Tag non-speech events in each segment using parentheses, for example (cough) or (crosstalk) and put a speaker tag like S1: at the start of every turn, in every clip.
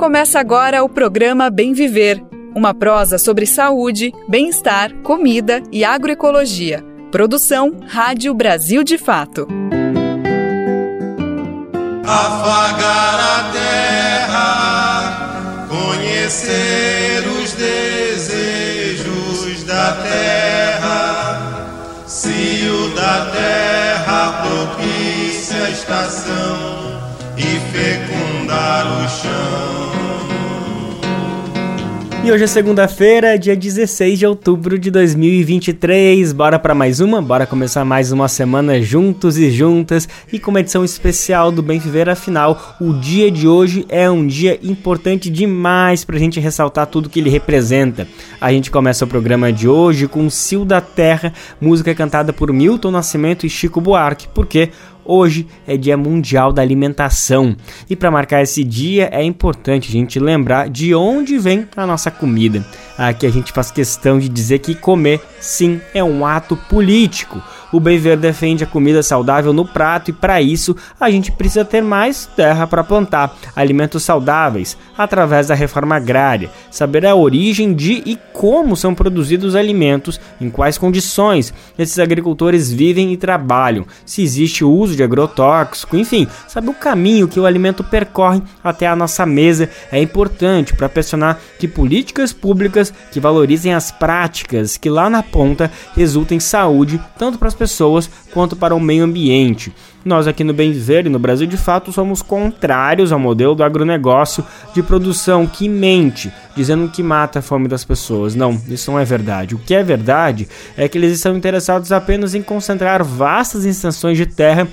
S1: Começa agora o programa Bem Viver, uma prosa sobre saúde, bem-estar, comida e agroecologia. Produção Rádio Brasil de Fato.
S2: Afagar a terra, conhecer os desejos da terra, se o da terra propicia a estação e fecundar o chão.
S3: E hoje é segunda-feira, dia 16 de outubro de 2023. Bora para mais uma? Bora começar mais uma semana juntos e juntas e com uma edição especial do Bem Viver. Afinal, o dia de hoje é um dia importante demais pra gente ressaltar tudo que ele representa. A gente começa o programa de hoje com Sil da Terra, música cantada por Milton Nascimento e Chico Buarque, porque Hoje é Dia Mundial da Alimentação e para marcar esse dia é importante a gente lembrar de onde vem a nossa comida. Aqui a gente faz questão de dizer que comer, sim, é um ato político. O Bem Ver defende a comida saudável no prato e para isso a gente precisa ter mais terra para plantar, alimentos saudáveis, através da reforma agrária, saber a origem de e como são produzidos os alimentos, em quais condições esses agricultores vivem e trabalham, se existe o uso de agrotóxico, enfim, saber o caminho que o alimento percorre até a nossa mesa. É importante para pressionar que políticas públicas que valorizem as práticas que lá na ponta resultem em saúde tanto para as pessoas quanto para o meio ambiente. Nós aqui no Bem Viver e no Brasil de fato somos contrários ao modelo do agronegócio de produção que mente, dizendo que mata a fome das pessoas. Não, isso não é verdade. O que é verdade é que eles estão interessados apenas em concentrar vastas extensões de terra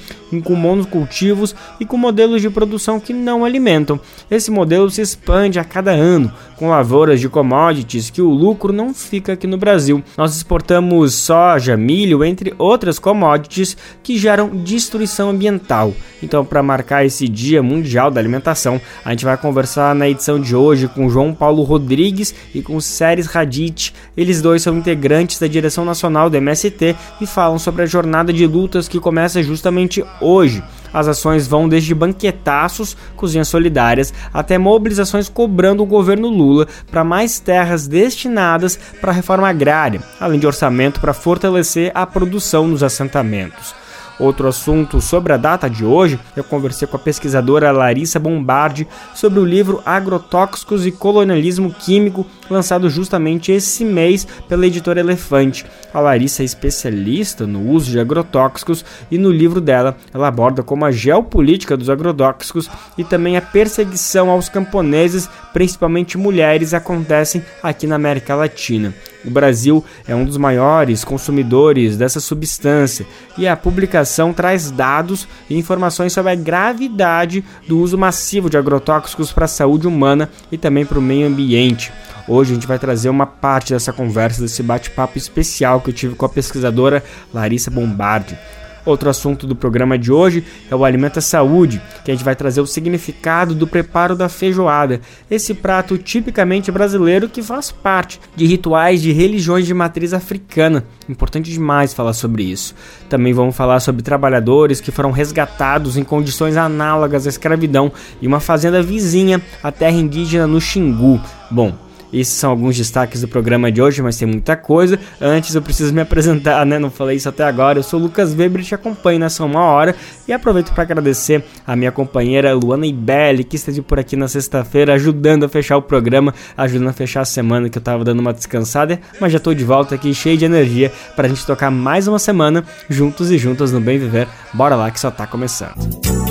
S3: com monocultivos e com modelos de produção que não alimentam. Esse modelo se expande a cada ano, com lavouras de commodities que o lucro não fica aqui no Brasil. Nós exportamos soja, milho, entre outras commodities que geram destruição ambiental. Então, para marcar esse Dia Mundial da Alimentação, a gente vai conversar na edição de hoje com João Paulo Rodrigues e com Séries Radit. Eles dois são integrantes da direção nacional do MST e falam sobre a jornada de lutas que começa justamente hoje. As ações vão desde banquetaços, cozinhas solidárias, até mobilizações cobrando o governo Lula para mais terras destinadas para a reforma agrária, além de orçamento para fortalecer a produção nos assentamentos. Outro assunto sobre a data de hoje, eu conversei com a pesquisadora Larissa Bombardi sobre o livro Agrotóxicos e Colonialismo Químico, lançado justamente esse mês pela editora Elefante. A Larissa é especialista no uso de agrotóxicos e no livro dela ela aborda como a geopolítica dos agrotóxicos e também a perseguição aos camponeses, principalmente mulheres, acontecem aqui na América Latina. O Brasil é um dos maiores consumidores dessa substância e a publicação traz dados e informações sobre a gravidade do uso massivo de agrotóxicos para a saúde humana e também para o meio ambiente. Hoje a gente vai trazer uma parte dessa conversa, desse bate-papo especial que eu tive com a pesquisadora Larissa Bombardi. Outro assunto do programa de hoje é o Alimenta Saúde, que a gente vai trazer o significado do preparo da feijoada, esse prato tipicamente brasileiro que faz parte de rituais de religiões de matriz africana. Importante demais falar sobre isso. Também vamos falar sobre trabalhadores que foram resgatados em condições análogas à escravidão em uma fazenda vizinha à terra indígena no Xingu. Bom, esses são alguns destaques do programa de hoje, mas tem muita coisa. Antes eu preciso me apresentar, né? Não falei isso até agora. Eu sou o Lucas Weber e te acompanho nessa uma hora. E aproveito para agradecer a minha companheira Luana Ibelli, que esteve por aqui na sexta-feira, ajudando a fechar o programa, ajudando a fechar a semana que eu tava dando uma descansada. Mas já tô de volta aqui, cheio de energia, pra gente tocar mais uma semana juntos e juntas no Bem Viver. Bora lá que só tá começando.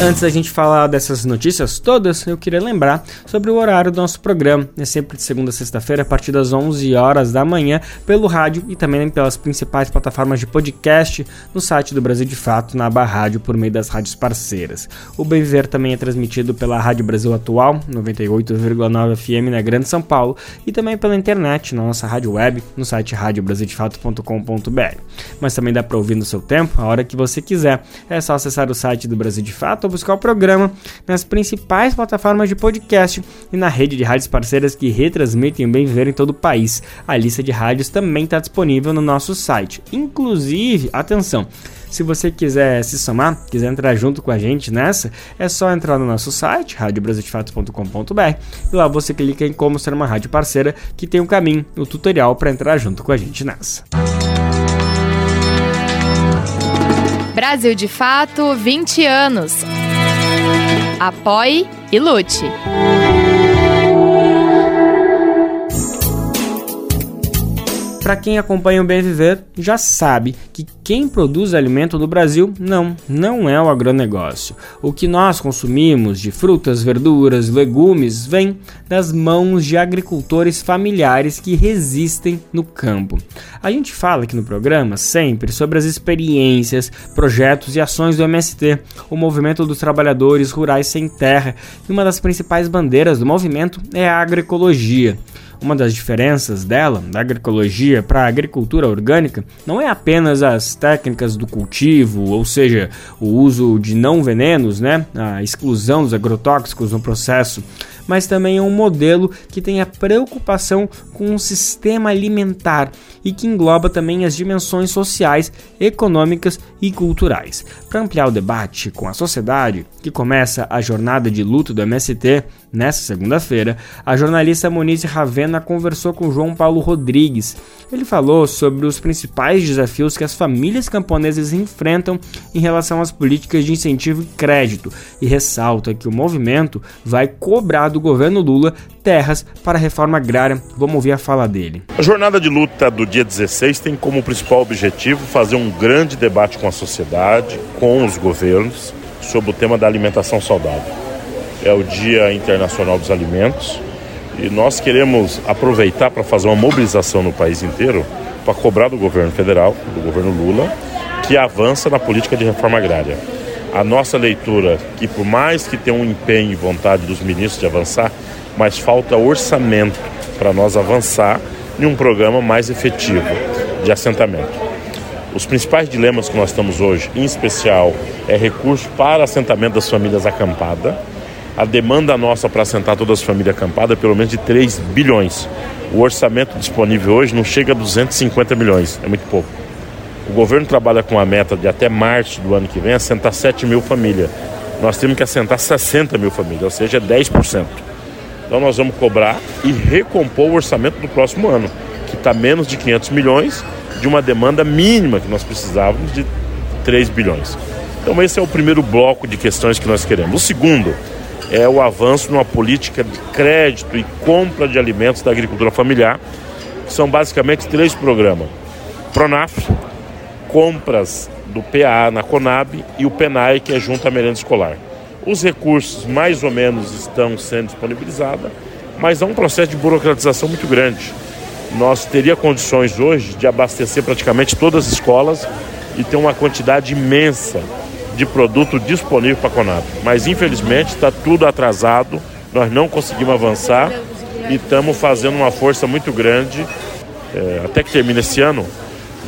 S3: Antes da gente falar dessas notícias todas, eu queria lembrar sobre o horário do nosso programa. É sempre de segunda a sexta-feira, a partir das 11 horas da manhã, pelo rádio e também pelas principais plataformas de podcast no site do Brasil de Fato, na aba rádio, por meio das rádios parceiras. O Bem Viver também é transmitido pela Rádio Brasil Atual, 98,9 FM na Grande São Paulo, e também pela internet, na nossa rádio web, no site radiobrasildefato.com.br. Mas também dá para ouvir no seu tempo, a hora que você quiser. É só acessar o site do Brasil de Fato buscar o programa nas principais plataformas de podcast e na rede de rádios parceiras que retransmitem o Bem Viver em todo o país. A lista de rádios também está disponível no nosso site. Inclusive, atenção, Se você quiser se somar, quiser entrar junto com a gente nessa, é só entrar no nosso site, radiobrasildefatos.com.br, e lá você clica em como ser uma rádio parceira, que tem um caminho, o um tutorial para entrar junto com a gente nessa.
S4: Brasil de Fato 20 anos. Apoie e lute.
S3: Para quem acompanha o Bem Viver, já sabe que quem produz alimento no Brasil não, não é o agronegócio. O que nós consumimos de frutas, verduras, legumes vem das mãos de agricultores familiares que resistem no campo. A gente fala aqui no programa sempre sobre as experiências, projetos e ações do MST, o Movimento dos Trabalhadores Rurais Sem Terra, e uma das principais bandeiras do movimento é a agroecologia. Uma das diferenças dela, da agroecologia para a agricultura orgânica, não é apenas as técnicas do cultivo, ou seja, o uso de não venenos, né, a exclusão dos agrotóxicos no processo, mas também é um modelo que tem a preocupação com o sistema alimentar e que engloba também as dimensões sociais, econômicas e culturais. Para ampliar o debate com a sociedade, que começa a jornada de luto do MST nesta segunda-feira, a jornalista Monize Ravena conversou com João Paulo Rodrigues. Ele falou sobre os principais desafios que as famílias camponesas enfrentam em relação às políticas de incentivo e crédito e ressalta que o movimento vai cobrar do governo Lula terras para a reforma agrária. Vamos ouvir a fala dele.
S5: A jornada de luta do dia 16 tem como principal objetivo fazer um grande debate com a sociedade, com os governos, sobre o tema da alimentação saudável. É o Dia Internacional dos Alimentos e nós queremos aproveitar para fazer uma mobilização no país inteiro para cobrar do governo federal, do governo Lula, que avança na política de reforma agrária. A nossa leitura, que por mais que tenha um empenho e vontade dos ministros de avançar, mas falta orçamento para nós avançar em um programa mais efetivo de assentamento. Os principais dilemas que nós estamos hoje, em especial, é recurso para assentamento das famílias acampadas. A demanda nossa para assentar todas as famílias acampadas é pelo menos de 3 bilhões. O orçamento disponível hoje não chega a 250 milhões, é muito pouco. O governo trabalha com a meta de até março do ano que vem assentar 7 mil famílias. Nós temos que assentar 60 mil famílias, ou seja, 10%. Então nós vamos cobrar e recompor o orçamento do próximo ano, que está menos de 500 milhões de uma demanda mínima que nós precisávamos de 3 bilhões. Então esse é o primeiro bloco de questões que nós queremos. O segundo é o avanço numa política de crédito e compra de alimentos da agricultura familiar, que são basicamente três programas. Pronaf, compras do PA na Conab e o PENAI, que é junto à merenda escolar. Os recursos mais ou menos estão sendo disponibilizados, mas há um processo de burocratização muito grande nós teria condições hoje de abastecer praticamente todas as escolas e ter uma quantidade imensa de produto disponível para a Conab. Mas infelizmente está tudo atrasado, nós não conseguimos avançar e estamos fazendo uma força muito grande. É, até que termine esse ano,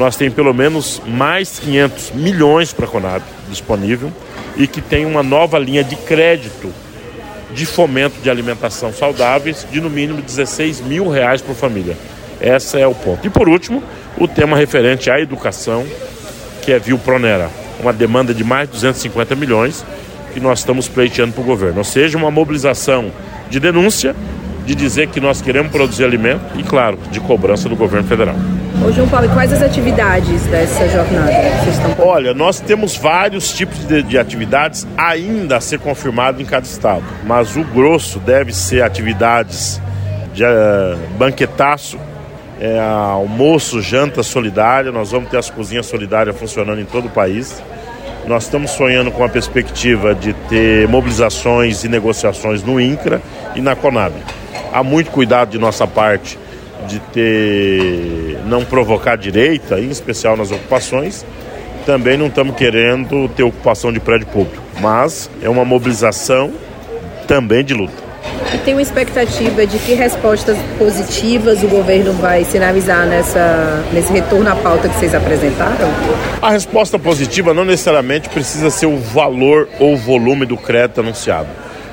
S5: nós temos pelo menos mais 500 milhões para a Conab disponível e que tem uma nova linha de crédito de fomento de alimentação saudáveis de no mínimo 16 mil reais por família. Esse é o ponto. E por último, o tema referente à educação, que é Viu Pronera, uma demanda de mais de 250 milhões que nós estamos pleiteando para o governo. Ou seja, uma mobilização de denúncia, de dizer que nós queremos produzir alimento e, claro, de cobrança do governo federal.
S6: Ô João Paulo, quais as atividades dessa jornada que vocês estão
S5: Olha, nós temos vários tipos de, de, atividades ainda a ser confirmado em cada estado, mas o grosso deve ser atividades de uh, banquetaço é, almoço, janta solidária. Nós vamos ter as cozinhas solidárias funcionando em todo o país. Nós estamos sonhando com a perspectiva de ter mobilizações e negociações no INCRA e na CONAB. Há muito cuidado de nossa parte de ter não provocar direita, em especial nas ocupações. Também não estamos querendo ter ocupação de prédio público, mas é uma mobilização também de luta.
S6: E tem uma expectativa de que respostas positivas o governo vai sinalizar nessa, nesse retorno à pauta que vocês apresentaram?
S5: A resposta positiva não necessariamente precisa ser o valor ou o volume do crédito anunciado,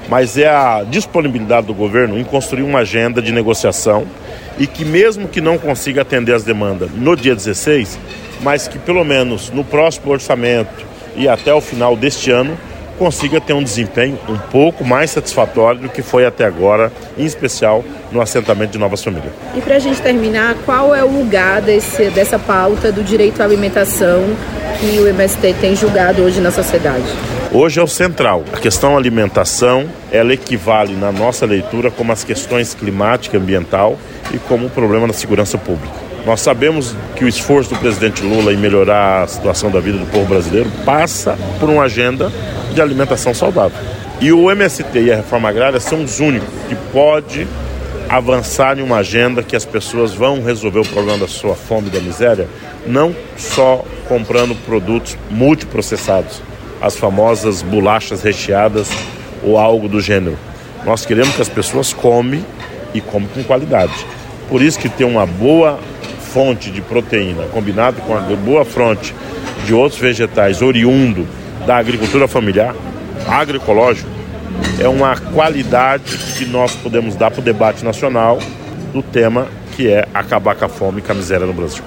S5: mas é a disponibilidade do governo em construir uma agenda de negociação e que mesmo que não consiga atender as demandas no dia 16, mas que pelo menos no próximo orçamento e até o final deste ano consiga ter um desempenho um pouco mais satisfatório do que foi até agora, em especial no assentamento de Novas Famílias.
S6: E para a gente terminar, qual é o lugar desse, dessa pauta do direito à alimentação que o MST tem julgado hoje na sociedade?
S5: Hoje é o central. A questão alimentação, ela equivale na nossa leitura como as questões climática e ambiental e como o problema da segurança pública. Nós sabemos que o esforço do presidente Lula em melhorar a situação da vida do povo brasileiro passa por uma agenda de alimentação saudável. E o MST e a reforma agrária são os únicos que pode avançar em uma agenda que as pessoas vão resolver o problema da sua fome e da miséria, não só comprando produtos multiprocessados, as famosas bolachas recheadas ou algo do gênero. Nós queremos que as pessoas comem e comem com qualidade. Por isso que ter uma boa fonte de proteína combinado com a boa fonte de outros vegetais oriundo da agricultura familiar, agroecológico, é uma qualidade que nós podemos dar para o debate nacional do tema que é acabar com a fome e com a miséria no Brasil.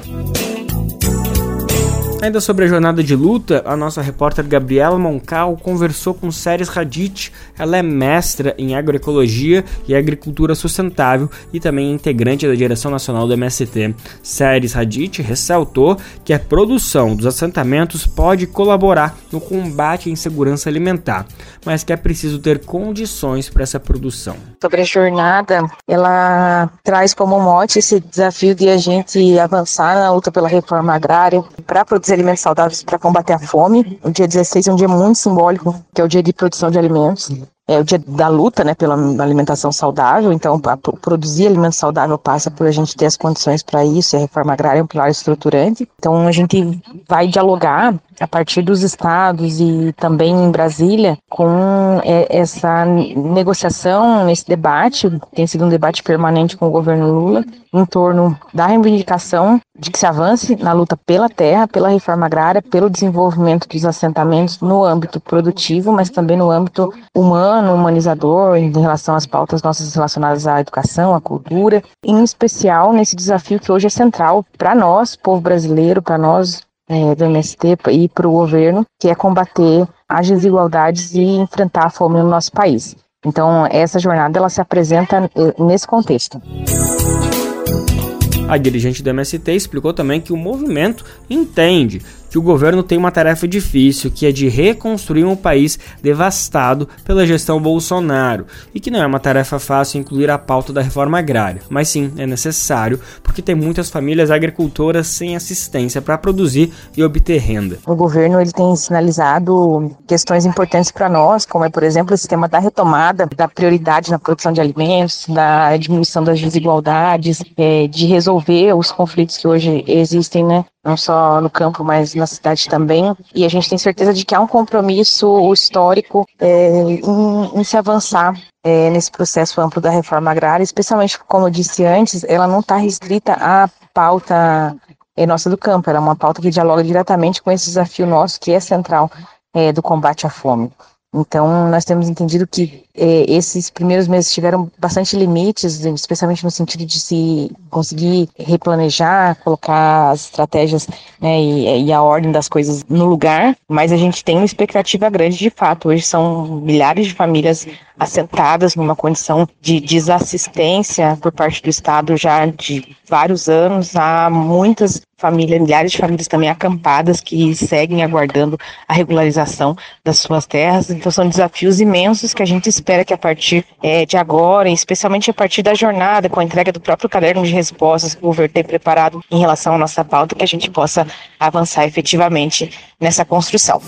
S3: Ainda sobre a jornada de luta, a nossa repórter Gabriela Moncal conversou com Séries Radit. Ela é mestra em agroecologia e agricultura sustentável e também integrante da direção nacional do MST. Séries Radit ressaltou que a produção dos assentamentos pode colaborar no combate à insegurança alimentar, mas que é preciso ter condições para essa produção.
S7: Sobre a jornada, ela traz como mote esse desafio de a gente avançar na luta pela reforma agrária para produzir alimentos saudáveis para combater a fome. O dia 16 é um dia muito simbólico, que é o dia de produção de alimentos é o dia da luta, né, pela alimentação saudável. Então, produzir alimento saudável passa por a gente ter as condições para isso. E a reforma agrária é um pilar estruturante. Então, a gente vai dialogar a partir dos estados e também em Brasília com é, essa negociação, esse debate, tem sido um debate permanente com o governo Lula, em torno da reivindicação de que se avance na luta pela terra, pela reforma agrária, pelo desenvolvimento dos assentamentos no âmbito produtivo, mas também no âmbito humano humanizador em relação às pautas nossas relacionadas à educação, à cultura, em especial nesse desafio que hoje é central para nós, povo brasileiro, para nós é, do MST e para o governo, que é combater as desigualdades e enfrentar a fome no nosso país. Então, essa jornada ela se apresenta eh, nesse contexto.
S3: A dirigente do MST explicou também que o movimento entende que o governo tem uma tarefa difícil, que é de reconstruir um país devastado pela gestão Bolsonaro, e que não é uma tarefa fácil incluir a pauta da reforma agrária, mas sim é necessário porque tem muitas famílias agricultoras sem assistência para produzir e obter renda.
S7: O governo ele tem sinalizado questões importantes para nós, como é, por exemplo, o sistema da retomada da prioridade na produção de alimentos, da diminuição das desigualdades, é, de resolver os conflitos que hoje existem, né, não só no campo, mas na cidade também. E a gente tem certeza de que há um compromisso histórico é, em, em, se avançar é, nesse processo amplo da reforma agrária, especialmente, como eu disse antes, ela não está restrita à pauta é, nossa do campo, ela é uma pauta que dialoga diretamente com esse desafio nosso, que é central é, do combate à fome. Então, nós temos entendido que eh, esses primeiros meses tiveram bastante limites, especialmente no sentido de se conseguir replanejar, colocar as estratégias né, e, e, a ordem das coisas no lugar, mas a gente tem uma expectativa grande de fato. Hoje são milhares de famílias assentadas numa condição de desassistência por parte do Estado já de vários anos. Há muitas famílias, milhares de famílias também acampadas que seguem aguardando a regularização das suas terras. Então são desafios imensos que a gente espera que a partir é, de agora, especialmente a partir da jornada, com a entrega do próprio caderno de respostas que o governo tem preparado em relação à nossa pauta, que a gente possa avançar efetivamente nessa construção.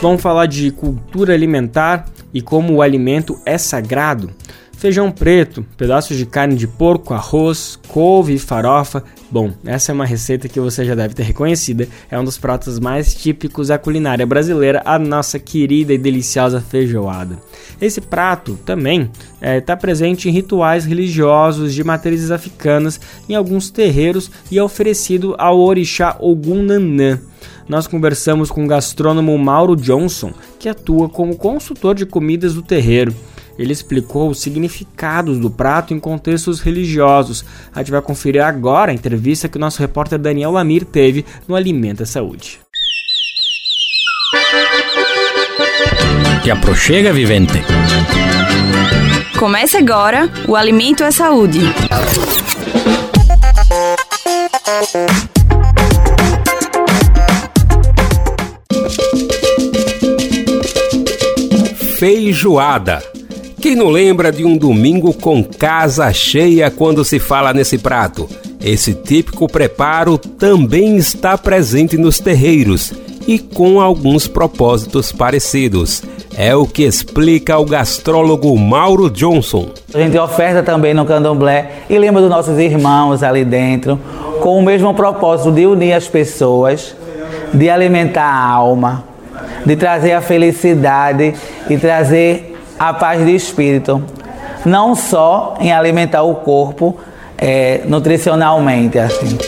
S3: Vamos falar de cultura alimentar e como o alimento é sagrado feijão preto, pedaços de carne de porco, arroz, couve e farofa. Bom, essa é uma receita que você já deve ter reconhecida. É um dos pratos mais típicos da culinária brasileira, a nossa querida e deliciosa feijoada. Esse prato também está é, tá presente em rituais religiosos de matrizes africanas, em alguns terreiros e é oferecido ao orixá Ogum Nanã nós conversamos com o gastrônomo Mauro Johnson, que atua como consultor de comidas do terreiro. Ele explicou os significados do prato em contextos religiosos. A gente vai conferir agora a entrevista que o nosso repórter Daniel Lamir teve no Alimenta Saúde.
S8: Te aproxega, vivente.
S9: Comece agora o Alimento é Saúde.
S8: Feijoada. Quem não lembra de um domingo com casa cheia quando se fala nesse prato? Esse típico preparo também está presente nos terreiros e com alguns propósitos parecidos. É o que explica o gastrólogo Mauro Johnson.
S10: A gente oferta também no candomblé e lembra dos nossos irmãos ali dentro, com o mesmo propósito de unir as pessoas, de alimentar a alma, de trazer a felicidade e trazer a paz de espírito. Não só em alimentar o corpo é, nutricionalmente. Assim.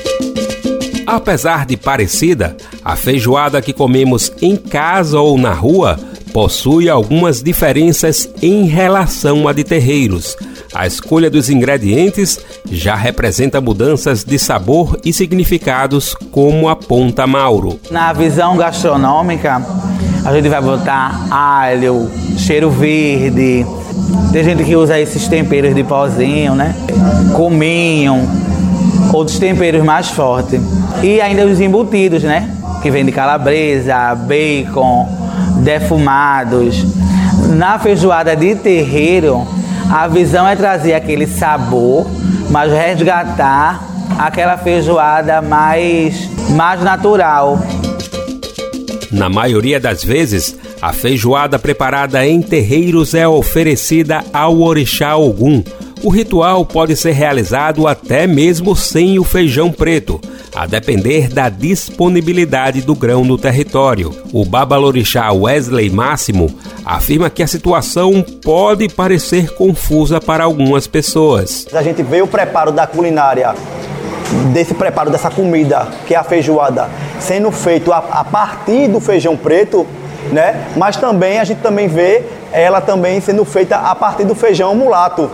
S8: Apesar de parecida, a feijoada que comemos em casa ou na rua possui algumas diferenças em relação a de terreiros. A escolha dos ingredientes já representa mudanças de sabor e significados, como aponta Mauro.
S10: Na visão gastronômica, a gente vai botar alho, cheiro verde. Tem gente que usa esses temperos de pozinho, né? Cominho, outros temperos mais fortes. E ainda os embutidos, né? Que vem de calabresa, bacon, defumados. Na feijoada de terreiro, a visão é trazer aquele sabor, mas resgatar aquela feijoada mais, mais natural.
S8: Na maioria das vezes, a feijoada preparada em terreiros é oferecida ao orixá Ogum. O ritual pode ser realizado até mesmo sem o feijão preto, a depender da disponibilidade do grão no território. O babalorixá Wesley Máximo afirma que a situação pode parecer confusa para algumas pessoas.
S11: A gente vê o preparo da culinária desse preparo dessa comida, que é a feijoada, sendo feito a, a, partir do feijão preto, né? Mas também a gente também vê ela também sendo feita a partir do feijão mulato.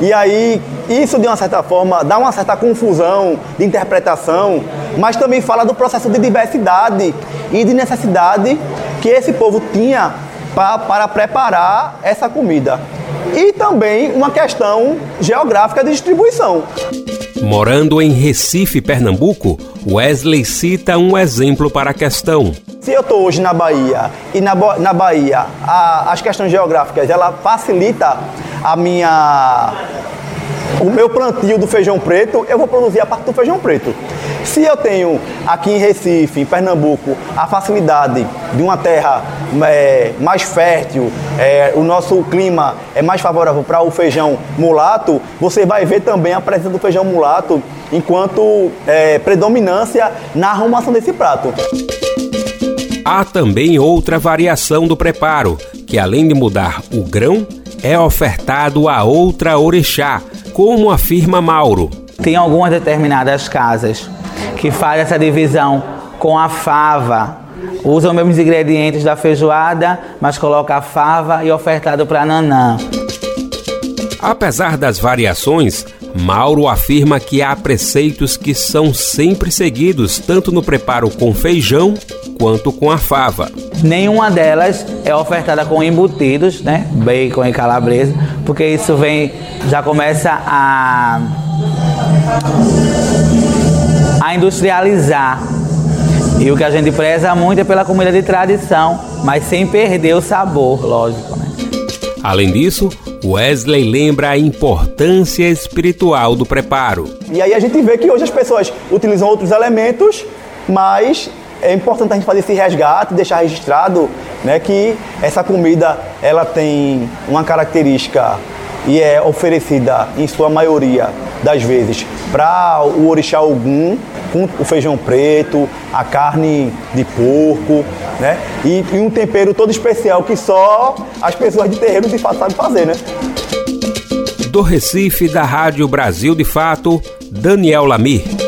S11: E aí isso de uma certa forma dá uma certa confusão de interpretação, mas também fala do processo de diversidade e de necessidade que esse povo tinha pra, para preparar essa comida. E também uma questão geográfica de distribuição.
S8: Morando em Recife, Pernambuco, Wesley cita um exemplo para a questão.
S11: Se eu estou hoje na Bahia e na, na Bahia a, as questões geográficas ela facilita a minha o meu plantio do feijão preto, eu vou produzir a partir do feijão preto. Se eu tenho aqui em Recife, em Pernambuco, a facilidade de uma terra é, mais fértil, é, o nosso clima é mais favorável para o feijão mulato, você vai ver também a presença do feijão mulato enquanto é, predominância na arrumação desse prato.
S8: Há também outra variação do preparo, que além de mudar o grão, é ofertado a outra orixá, como afirma Mauro.
S10: Tem algumas determinadas casas que fazem essa divisão com a fava. Usam os mesmos ingredientes da feijoada, mas coloca a fava e ofertado para nanã.
S8: Apesar das variações, Mauro afirma que há preceitos que são sempre seguidos, tanto no preparo com feijão quanto com a fava.
S10: Nenhuma delas é ofertada com embutidos, né? Bacon e calabresa, porque isso vem, já começa a, a industrializar. E o que a gente preza muito é pela comida de tradição, mas sem perder o sabor, lógico. Né?
S8: Além disso, Wesley lembra a importância espiritual do preparo.
S11: E aí a gente vê que hoje as pessoas utilizam outros elementos, mas é importante a gente fazer esse resgate, deixar registrado né, que essa comida ela tem uma característica e é oferecida em sua maioria das vezes para o orixá Ogum, com o feijão preto, a carne de porco, né? E, e, um tempero todo especial que só as pessoas de terreiro de fato sabem fazer, né?
S8: Do Recife, da Rádio Brasil de Fato, Daniel Lamir.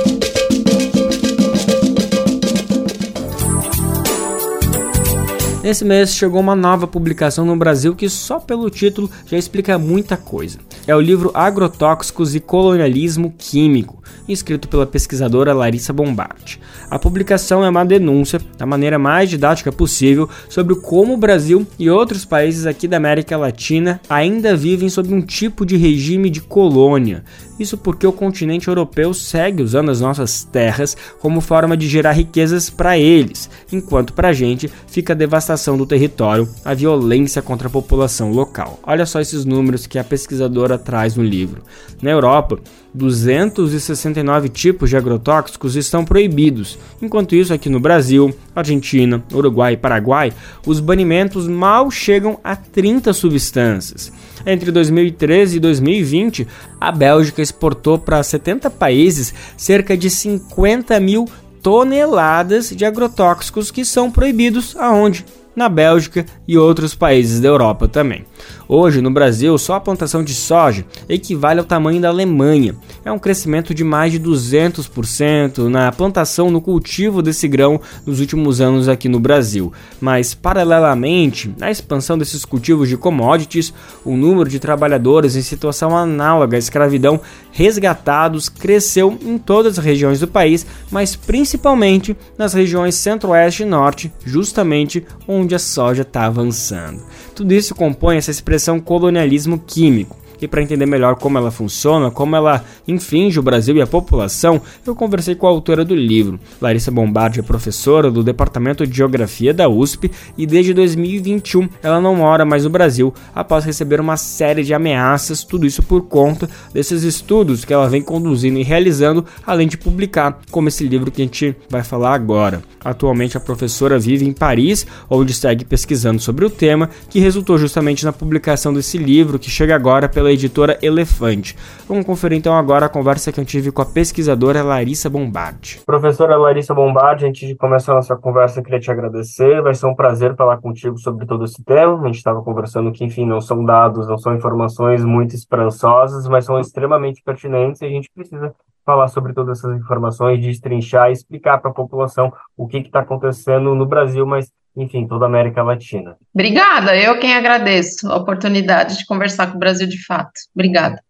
S3: Nesse mês chegou uma nova publicação no Brasil que só pelo título já explica muita coisa. É o livro Agrotóxicos e Colonialismo Químico, escrito pela pesquisadora Larissa Bombardi. A publicação é uma denúncia, da maneira mais didática possível, sobre como o Brasil e outros países aqui da América Latina ainda vivem sob um tipo de regime de colônia. Isso porque o continente europeu segue usando as nossas terras como forma de gerar riquezas para eles, enquanto para a gente fica a devastação do território, a violência contra a população local. Olha só esses números que a pesquisadora traz no livro. Na Europa, 269 tipos de agrotóxicos estão proibidos. Enquanto isso, aqui no Brasil, Argentina, Uruguai e Paraguai, os banimentos mal chegam a 30 substâncias. Entre 2013 e 2020, a Bélgica exportou para 70 países cerca de 50 mil toneladas de agrotóxicos que são proibidos aonde? Na Bélgica e outros países da Europa também. Hoje, no Brasil, só a plantação de soja equivale ao tamanho da Alemanha. É um crescimento de mais de 200% na plantação, no cultivo desse grão nos últimos anos aqui no Brasil. Mas, paralelamente à expansão desses cultivos de commodities, o número de trabalhadores em situação análoga à escravidão resgatados cresceu em todas as regiões do país, mas principalmente nas regiões centro-oeste e norte, justamente onde a soja está avançando. Tudo isso compõe essa expressão colonialismo químico. E para entender melhor como ela funciona, como ela infringe o Brasil e a população, eu conversei com a autora do livro. Larissa Bombardi é professora do Departamento de Geografia da USP e desde 2021 ela não mora mais no Brasil após receber uma série de ameaças, tudo isso por conta desses estudos que ela vem conduzindo e realizando, além de publicar, como esse livro que a gente vai falar agora. Atualmente a professora vive em Paris, onde segue pesquisando sobre o tema, que resultou justamente na publicação desse livro que chega agora pela pela editora Elefante. Vamos conferir então agora a conversa que eu tive com a pesquisadora Larissa Bombardi.
S12: Professora Larissa Bombardi, antes de começar a nossa conversa, eu queria te agradecer. Vai ser um prazer falar contigo sobre todo esse tema. A gente estava conversando que, enfim, não são dados, não são informações muito esperançosas, mas são extremamente pertinentes e a gente precisa falar sobre todas essas informações, destrinchar e explicar para a população o que está acontecendo no Brasil, mas enfim, toda a América Latina.
S13: Obrigada, eu quem agradeço a oportunidade de conversar com o Brasil de fato. Obrigada.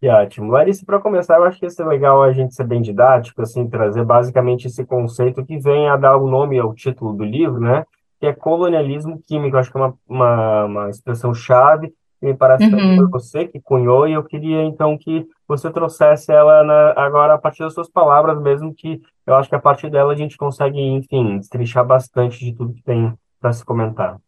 S12: Que ótimo. Larissa, para começar, eu acho que ia ser legal a gente ser bem didático, assim, trazer basicamente esse conceito que vem a dar o nome ao título do livro, né? Que é colonialismo químico. Eu acho que é uma, uma, uma expressão chave me parece uhum. que foi você que cunhou, e eu queria então que você trouxesse ela na, agora a partir das suas palavras, mesmo que eu acho que a partir dela a gente consegue, enfim, destrinchar bastante de tudo que tem para se comentar.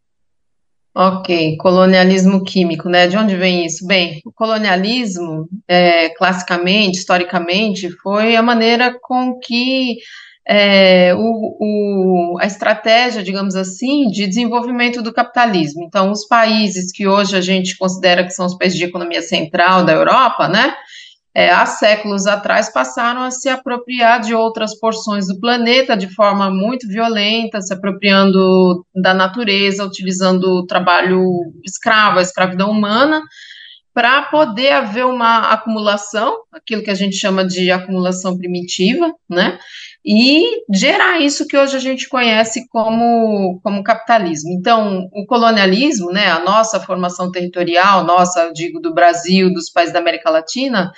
S13: Ok, colonialismo químico, né? De onde vem isso? Bem, o colonialismo, é, classicamente, historicamente, foi a maneira com que é, o, o, a estratégia, digamos assim, de desenvolvimento do capitalismo. Então, os países que hoje a gente considera que são os países de economia central da Europa, né, é, há séculos atrás passaram a se apropriar de outras porções do planeta de forma muito violenta, se apropriando da natureza, utilizando o trabalho escravo, a escravidão humana, para poder haver uma acumulação, aquilo que a gente chama de acumulação primitiva, né? E gerar isso que hoje a gente conhece como, como capitalismo. Então, o colonialismo, né, a nossa formação territorial, nossa, digo, do Brasil, dos países da América Latina,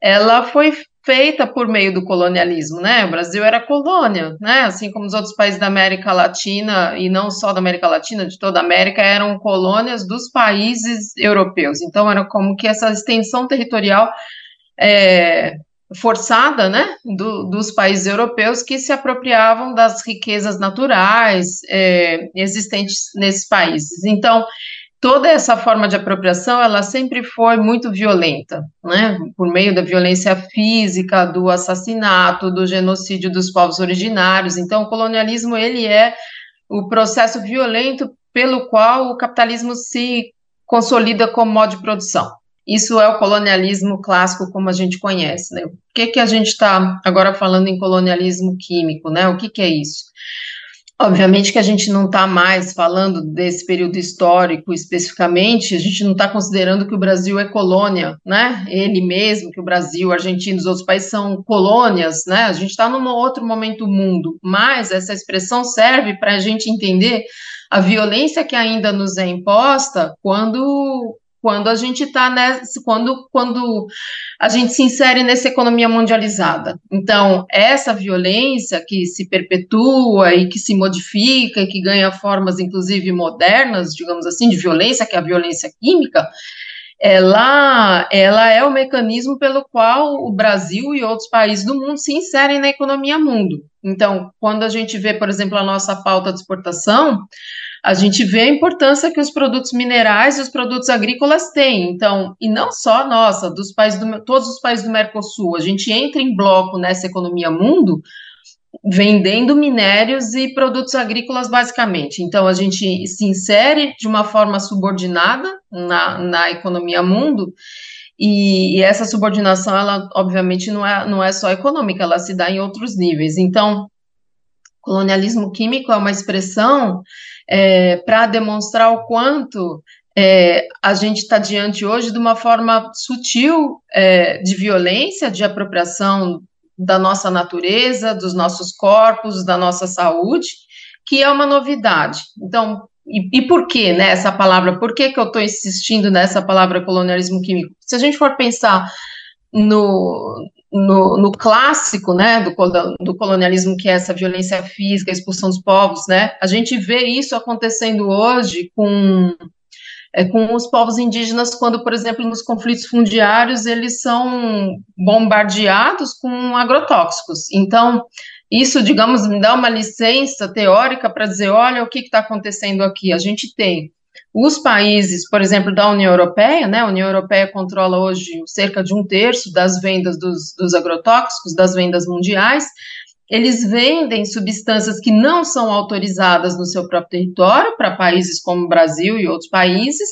S13: ela foi feita por meio do colonialismo, né? O Brasil era colônia, né? Assim como os outros países da América Latina e não só da América Latina, de toda a América, eram colônias dos países europeus. Então era como que essa extensão territorial é, forçada, né, do, dos países europeus que se apropriavam das riquezas naturais é, existentes nesses países. Então, toda essa forma de apropriação, ela sempre foi muito violenta, né, por meio da violência física, do assassinato, do genocídio dos povos originários. Então, o colonialismo, ele é o processo violento pelo qual o capitalismo se consolida como modo de produção. Isso é o colonialismo clássico como a gente conhece, né? O que, que a gente está agora falando em colonialismo químico, né? O que, que é isso? Obviamente que a gente não está mais falando desse período histórico especificamente, a gente não está considerando que o Brasil é colônia, né? Ele mesmo, que o Brasil, a Argentina, os outros países são colônias, né? A gente está num outro momento do mundo, mas essa expressão serve para a gente entender a violência que ainda nos é imposta quando quando a gente está nessa, quando, quando a gente se insere nessa economia mundializada. Então, essa violência que se perpetua e que se modifica e que ganha formas, inclusive, modernas, digamos assim, de violência, que é a violência química, ela, ela é o mecanismo pelo qual o Brasil e outros países do mundo se inserem na economia mundo. Então, quando a gente vê, por exemplo, a nossa pauta de exportação, a gente vê a importância que os produtos minerais e os produtos agrícolas têm. Então, e não só nossa, dos países do, todos os países do Mercosul, a gente entra em bloco nessa economia mundo vendendo minérios e produtos agrícolas basicamente. Então, a gente se insere de uma forma subordinada na, na economia mundo. E, e, essa subordinação, ela obviamente não é, não é só econômica, ela se dá em outros níveis. Então, colonialismo químico é uma expressão é, para demonstrar o quanto é, a gente está diante hoje de uma forma sutil é, de violência, de apropriação da nossa natureza, dos nossos corpos, da nossa saúde, que é uma novidade. Então, e, e por que né, essa palavra? Por que, que eu estou insistindo nessa palavra colonialismo químico? Se a gente for pensar no, no, no, clássico, né, do, do, colonialismo, que é essa violência física, a expulsão dos povos, né, a gente vê isso acontecendo hoje com, é, com os povos indígenas, quando, por exemplo, nos conflitos fundiários, eles são bombardeados com agrotóxicos. Então, isso, digamos, me dá uma licença teórica para dizer, olha o que está acontecendo aqui. A gente tem os países, por exemplo, da União Europeia, né, a União Europeia controla hoje cerca de um terço das vendas dos, dos agrotóxicos, das vendas mundiais, eles vendem substâncias que não são autorizadas no seu próprio território, para países como o Brasil e outros países,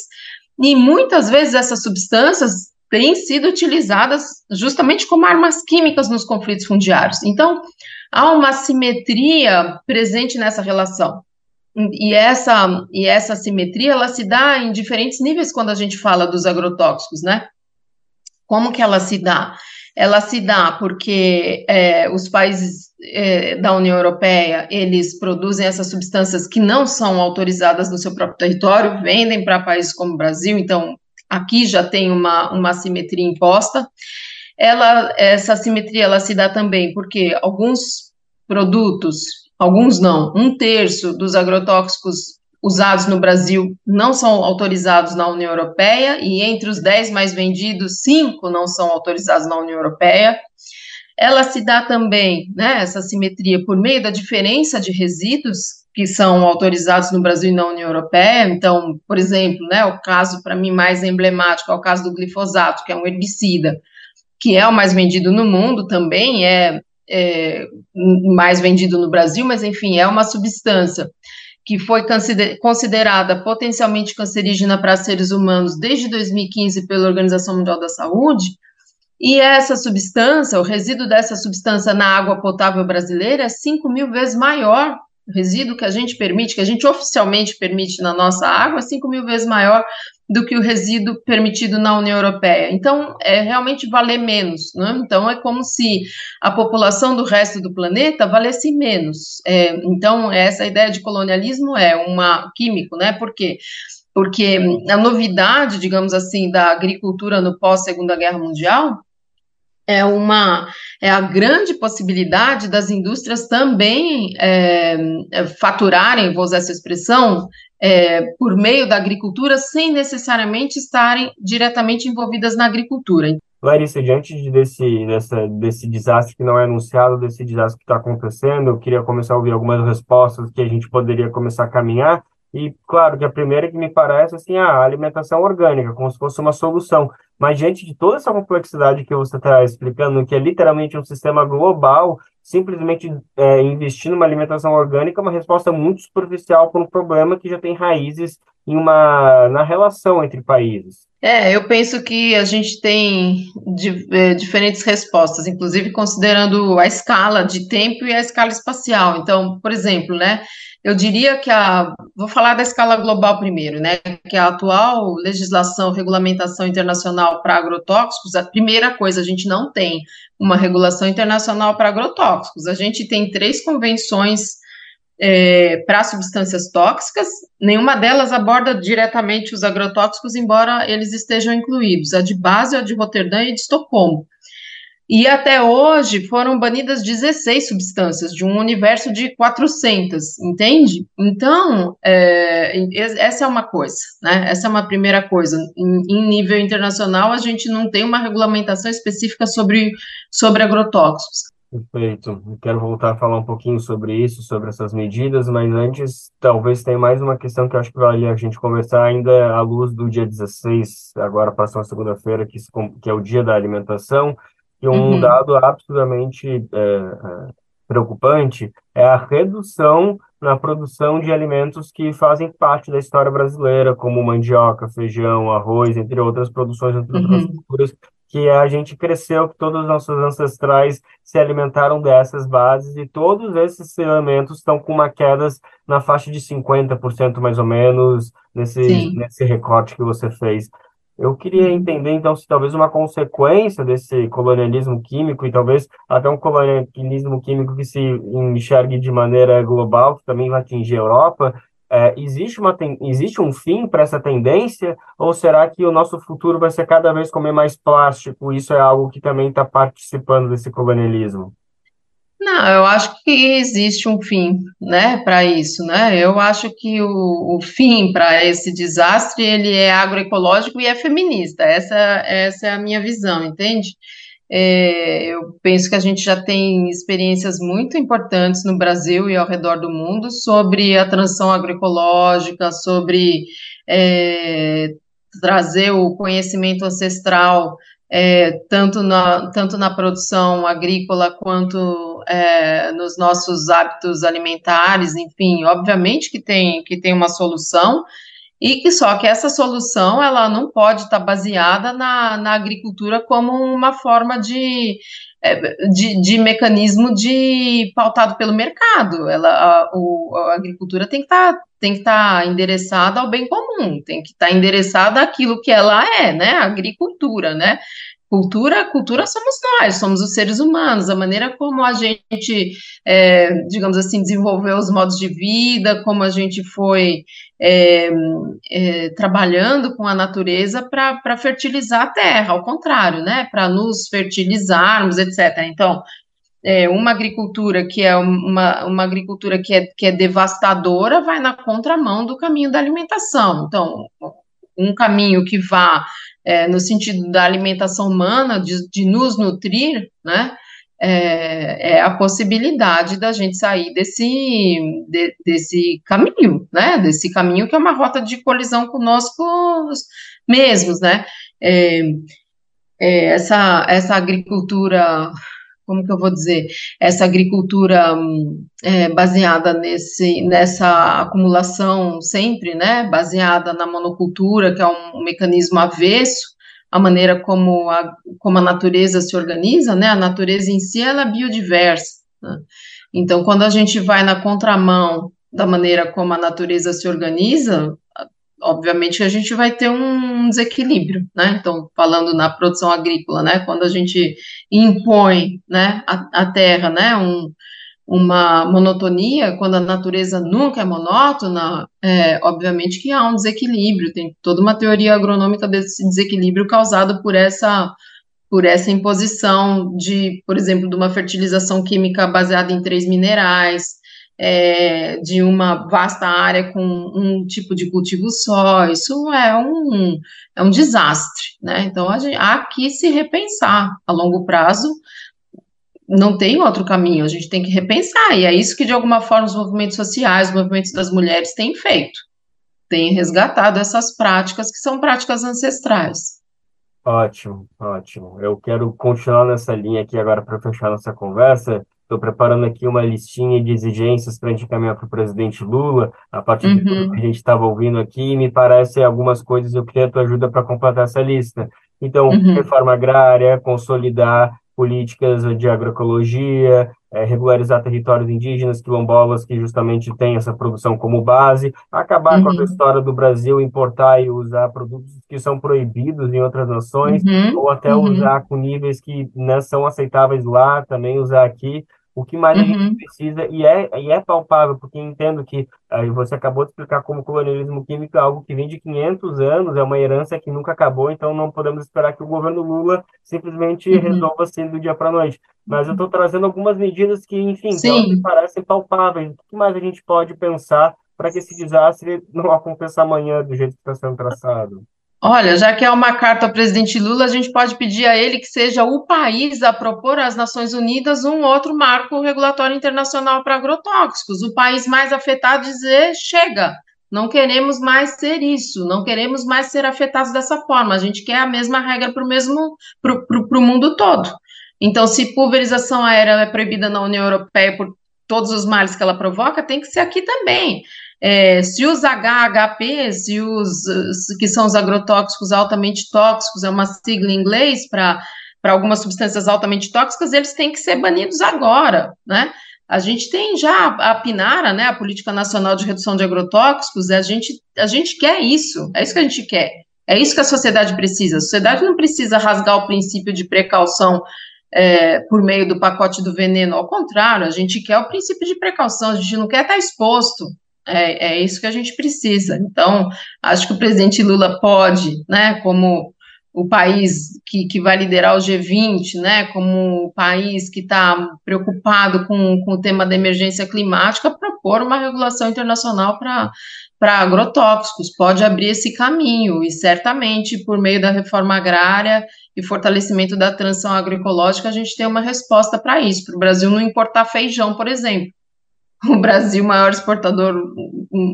S13: e muitas vezes essas substâncias têm sido utilizadas justamente como armas químicas nos conflitos fundiários. Então, há uma simetria presente nessa relação. E essa, e essa simetria, ela se dá em diferentes níveis quando a gente fala dos agrotóxicos, né? Como que ela se dá? Ela se dá porque é, os países é, da União Europeia, eles produzem essas substâncias que não são autorizadas no seu próprio território, vendem para países como o Brasil, então aqui já tem uma, uma simetria imposta. Ela, essa simetria, ela se dá também porque alguns produtos alguns não, um terço dos agrotóxicos usados no Brasil não são autorizados na União Europeia, e entre os 10 mais vendidos, cinco não são autorizados na União Europeia. Ela se dá também, né, essa simetria, por meio da diferença de resíduos que são autorizados no Brasil e na União Europeia. Então, por exemplo, né, o caso para mim mais emblemático é o caso do glifosato, que é um herbicida, que é o mais vendido no mundo também, é é, mais vendido no Brasil, mas enfim, é uma substância que foi considerada potencialmente cancerígena para seres humanos desde 2015 pela Organização Mundial da Saúde, e essa substância, o resíduo dessa substância na água potável brasileira é 5 mil vezes maior. O resíduo que a gente permite, que a gente oficialmente permite na nossa água, é 5 mil vezes maior do que o resíduo permitido na União Europeia. Então, é realmente valer menos. Né? Então, é como se a população do resto do planeta valesse menos. É, então, essa ideia de colonialismo é uma químico, né? Por quê? Porque a novidade, digamos assim, da agricultura no pós-Segunda Guerra Mundial é uma é a grande possibilidade das indústrias também é, faturarem, vou usar essa expressão, é, por meio da agricultura sem necessariamente estarem diretamente envolvidas na agricultura.
S12: Larissa, diante desse, dessa, desse desastre que não é anunciado, desse desastre que está acontecendo, eu queria começar a ouvir algumas respostas que a gente poderia começar a caminhar. E, claro, que a primeira que me parece, assim, a alimentação orgânica, como se fosse uma solução. Mas, diante de toda essa complexidade que você está explicando, que é literalmente um sistema global, simplesmente é, investir numa alimentação orgânica é uma resposta muito superficial para um problema que já tem raízes em uma, na relação entre países.
S13: É, eu penso que a gente tem é, diferentes respostas, inclusive considerando a escala de tempo e a escala espacial. Então, por exemplo, né, eu diria que a, vou falar da escala global primeiro, né, que a atual legislação, regulamentação internacional para agrotóxicos, a primeira coisa, a gente não tem uma regulação internacional para agrotóxicos. A gente tem três convenções é, para substâncias tóxicas, nenhuma delas aborda diretamente os agrotóxicos, embora eles estejam incluídos, a de base, a de Roterdã e de Estocolmo. E até hoje foram banidas 16 substâncias, de um universo de 400, entende? Então, é, essa é uma coisa, né? Essa é uma primeira coisa. Em, em, nível internacional, a gente não tem uma regulamentação específica sobre, sobre agrotóxicos.
S12: Perfeito. quero voltar a falar um pouquinho sobre isso, sobre essas medidas, mas antes, talvez tenha mais uma questão que eu acho que vale a gente conversar ainda à luz do dia 16, agora próxima segunda-feira, que, que é o dia da alimentação, e um uhum. dado absolutamente é, é, preocupante é a redução na produção de alimentos que fazem parte da história brasileira, como mandioca, feijão, arroz, entre outras produções, entre outras uhum. culturas, que a gente cresceu, que todos os nossos ancestrais se alimentaram dessas bases, e todos esses elementos estão com uma queda na faixa de 50% mais ou menos, nesse, nesse recorte que você fez. Eu queria uhum. entender, então, se talvez uma consequência desse colonialismo químico, e talvez até um colonialismo químico que se enxergue de maneira global, que também vai atingir a Europa, é, existe, uma, existe um fim para essa tendência? Ou será que o nosso futuro vai ser cada vez comer mais plástico? Isso é algo que também está participando desse colonialismo?
S13: Não, eu acho que existe um fim, né, para isso, né? Eu acho que o, o fim para esse desastre ele é agroecológico e é feminista. Essa, essa é a minha visão, entende? É, eu penso que a gente já tem experiências muito importantes no Brasil e ao redor do mundo sobre a transição agroecológica, sobre é, trazer o conhecimento ancestral é, tanto, na, tanto na produção agrícola quanto é, nos nossos hábitos alimentares, enfim, obviamente que tem, que tem uma solução, e que só que essa solução ela não pode estar baseada na, na agricultura como uma forma de, é, de, de, mecanismo de pautado pelo mercado. Ela, a, o, a agricultura tem que que estar endereçada ao bem comum, tem que estar endereçada àquilo que ela é, né? A agricultura, né? Cultura, cultura somos nós, somos os seres humanos, a maneira como a gente, é, digamos assim, desenvolveu os modos de vida, como a gente foi é, é, trabalhando com a natureza para fertilizar a terra, ao contrário, né, para nos fertilizarmos, etc. Então, é, uma agricultura que é uma, uma agricultura que é, que é devastadora vai na contramão do caminho da alimentação. Então, um caminho que vá é, no sentido da alimentação humana, de, de nos nutrir, né? É, é, a possibilidade da gente sair desse, de, desse caminho, né? Desse caminho que é uma rota de colisão conosco mesmos, né? É, é, essa, essa agricultura como que eu vou dizer, essa agricultura é, baseada nesse, nessa acumulação sempre, né, baseada na monocultura, que é um, um mecanismo avesso, a maneira como a, como a natureza se organiza, né, a natureza em si, ela é biodiversa, né? então, quando a gente vai na contramão da maneira como a natureza se organiza, obviamente a gente vai ter um desequilíbrio, né? Então, falando na produção agrícola, né? Quando a gente impõe, né, a, a terra, né, um, uma monotonia, quando a natureza nunca é monótona, é, obviamente que há um desequilíbrio, tem toda uma teoria agronômica desse desequilíbrio causado por essa por essa imposição de, por exemplo, de uma fertilização química baseada em três minerais, é, de uma vasta área com um tipo de cultivo só, isso é um, é um desastre, né? Então, a gente, há que se repensar a longo prazo, não tem outro caminho, a gente tem que repensar, e é isso que, de alguma forma, os movimentos sociais, os movimentos das mulheres têm feito, têm resgatado essas práticas que são práticas ancestrais.
S12: Ótimo, ótimo. Eu quero continuar nessa linha aqui agora para fechar nossa conversa. Estou preparando aqui uma listinha de exigências para a gente encaminhar para o presidente Lula, a partir uhum. de tudo que a gente estava ouvindo aqui, e me parece algumas coisas eu queria a tua ajuda para completar essa lista. Então, uhum. reforma agrária, consolidar políticas de agroecologia, é, regularizar territórios indígenas, quilombolas, que justamente têm essa produção como base, acabar uhum. com a história do Brasil importar e usar produtos que são proibidos em outras nações, uhum. ou até uhum. usar com níveis que não são aceitáveis lá, também usar aqui. O que mais uhum. a gente uhum. precisa, e é, e é palpável, porque entendo que aí você acabou de explicar como o colonialismo químico é algo que vem de 500 anos, é uma herança que nunca acabou, então não podemos esperar que o governo Lula simplesmente uhum. resolva assim do dia para a noite. Mas eu estou trazendo algumas medidas que, enfim, me parecem palpáveis. O que mais a gente pode pensar para que esse desastre não aconteça amanhã do jeito que está sendo traçado?
S13: Olha, já que é uma carta ao presidente Lula, a gente pode pedir a ele que seja o país a propor às Nações Unidas um outro marco regulatório internacional para agrotóxicos. O país mais afetado dizer: chega, não queremos mais ser isso, não queremos mais ser afetados dessa forma. A gente quer a mesma regra para o mesmo para o mundo todo. Então, se pulverização aérea é proibida na União Europeia por todos os males que ela provoca, tem que ser aqui também. É, se os HHPs e os que são os agrotóxicos altamente tóxicos, é uma sigla em inglês para algumas substâncias altamente tóxicas, eles têm que ser banidos agora, né? A gente tem já a PNARA, né, a Política Nacional de Redução de Agrotóxicos, a gente, a gente quer isso, é isso que a gente quer, é isso que a sociedade precisa. A sociedade não precisa rasgar o princípio de precaução é, por meio do pacote do veneno, ao contrário, a gente quer o princípio de precaução, a gente não quer estar exposto é, é isso que a gente precisa. Então, acho que o presidente Lula pode, né, como o país que, que vai liderar o G20, né, como o país que está preocupado com, com o tema da emergência climática, propor uma regulação internacional para para agrotóxicos, pode abrir esse caminho, e certamente, por meio da reforma agrária e fortalecimento da transição agroecológica, a gente tem uma resposta para isso, para o Brasil não importar feijão, por exemplo (laughs) o Brasil, maior exportador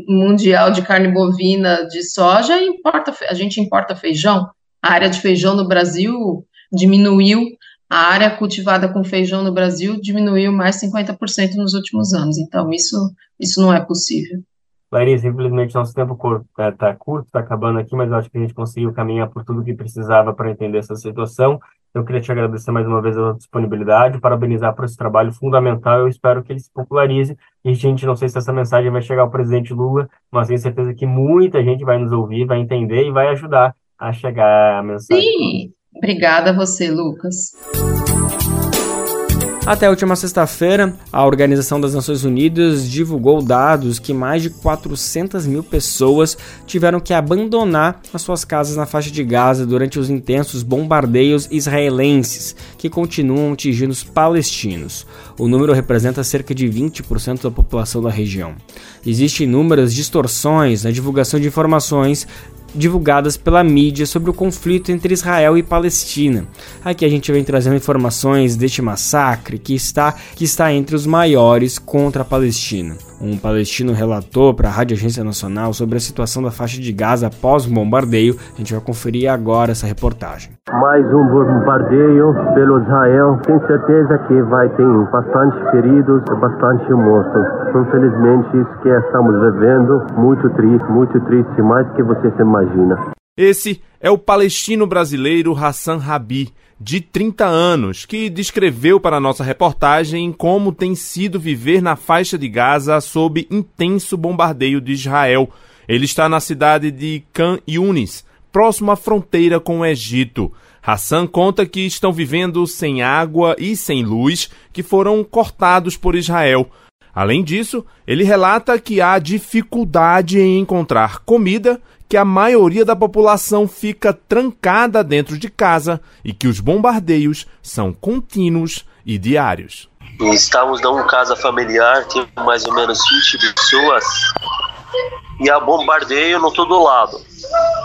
S13: mundial de carne bovina, de soja, importa, a gente importa feijão. A área de feijão no Brasil diminuiu, a área cultivada com feijão no Brasil diminuiu mais 50% nos últimos anos. Então, isso, isso não é possível.
S12: Larissa, infelizmente nosso tempo está tá curto, está acabando aqui, mas eu acho que a gente conseguiu caminhar por tudo que precisava para entender essa situação. Eu queria te agradecer mais uma vez a disponibilidade, parabenizar por esse trabalho fundamental. Eu espero que ele se popularize. E, gente, não sei se essa mensagem vai chegar ao presidente Lula, mas tenho certeza que muita gente vai nos ouvir, vai entender e vai ajudar a chegar a mensagem.
S13: Sim, obrigada a você, Lucas.
S3: Até a última sexta-feira, a Organização das Nações Unidas divulgou dados que mais de 400 mil pessoas tiveram que abandonar as suas casas na faixa de Gaza durante os intensos bombardeios israelenses que continuam atingindo os palestinos. O número representa cerca de 20% da população da região. Existem inúmeras distorções na divulgação de informações divulgadas pela mídia sobre o conflito entre Israel e Palestina. Aqui a gente vem trazendo informações deste massacre que está, que está entre os maiores contra a Palestina. Um palestino relatou para a Rádio Agência Nacional sobre a situação da faixa de Gaza após o bombardeio. A gente vai conferir agora essa reportagem.
S14: Mais um bombardeio pelo Israel. Tenho certeza que vai ter bastante feridos bastante mortos. Infelizmente, isso que estamos vivendo, muito triste, muito triste, mais que você se imagina.
S15: Esse é o palestino brasileiro Hassan Rabi de 30 anos, que descreveu para nossa reportagem como tem sido viver na faixa de Gaza sob intenso bombardeio de Israel. Ele está na cidade de Khan Yunis, próximo à fronteira com o Egito. Hassan conta que estão vivendo sem água e sem luz, que foram cortados por Israel. Além disso, ele relata que há dificuldade em encontrar comida que a maioria da população fica trancada dentro de casa e que os bombardeios são contínuos e diários.
S16: Estamos numa casa familiar, tem mais ou menos 20 pessoas e há bombardeio no todo lado.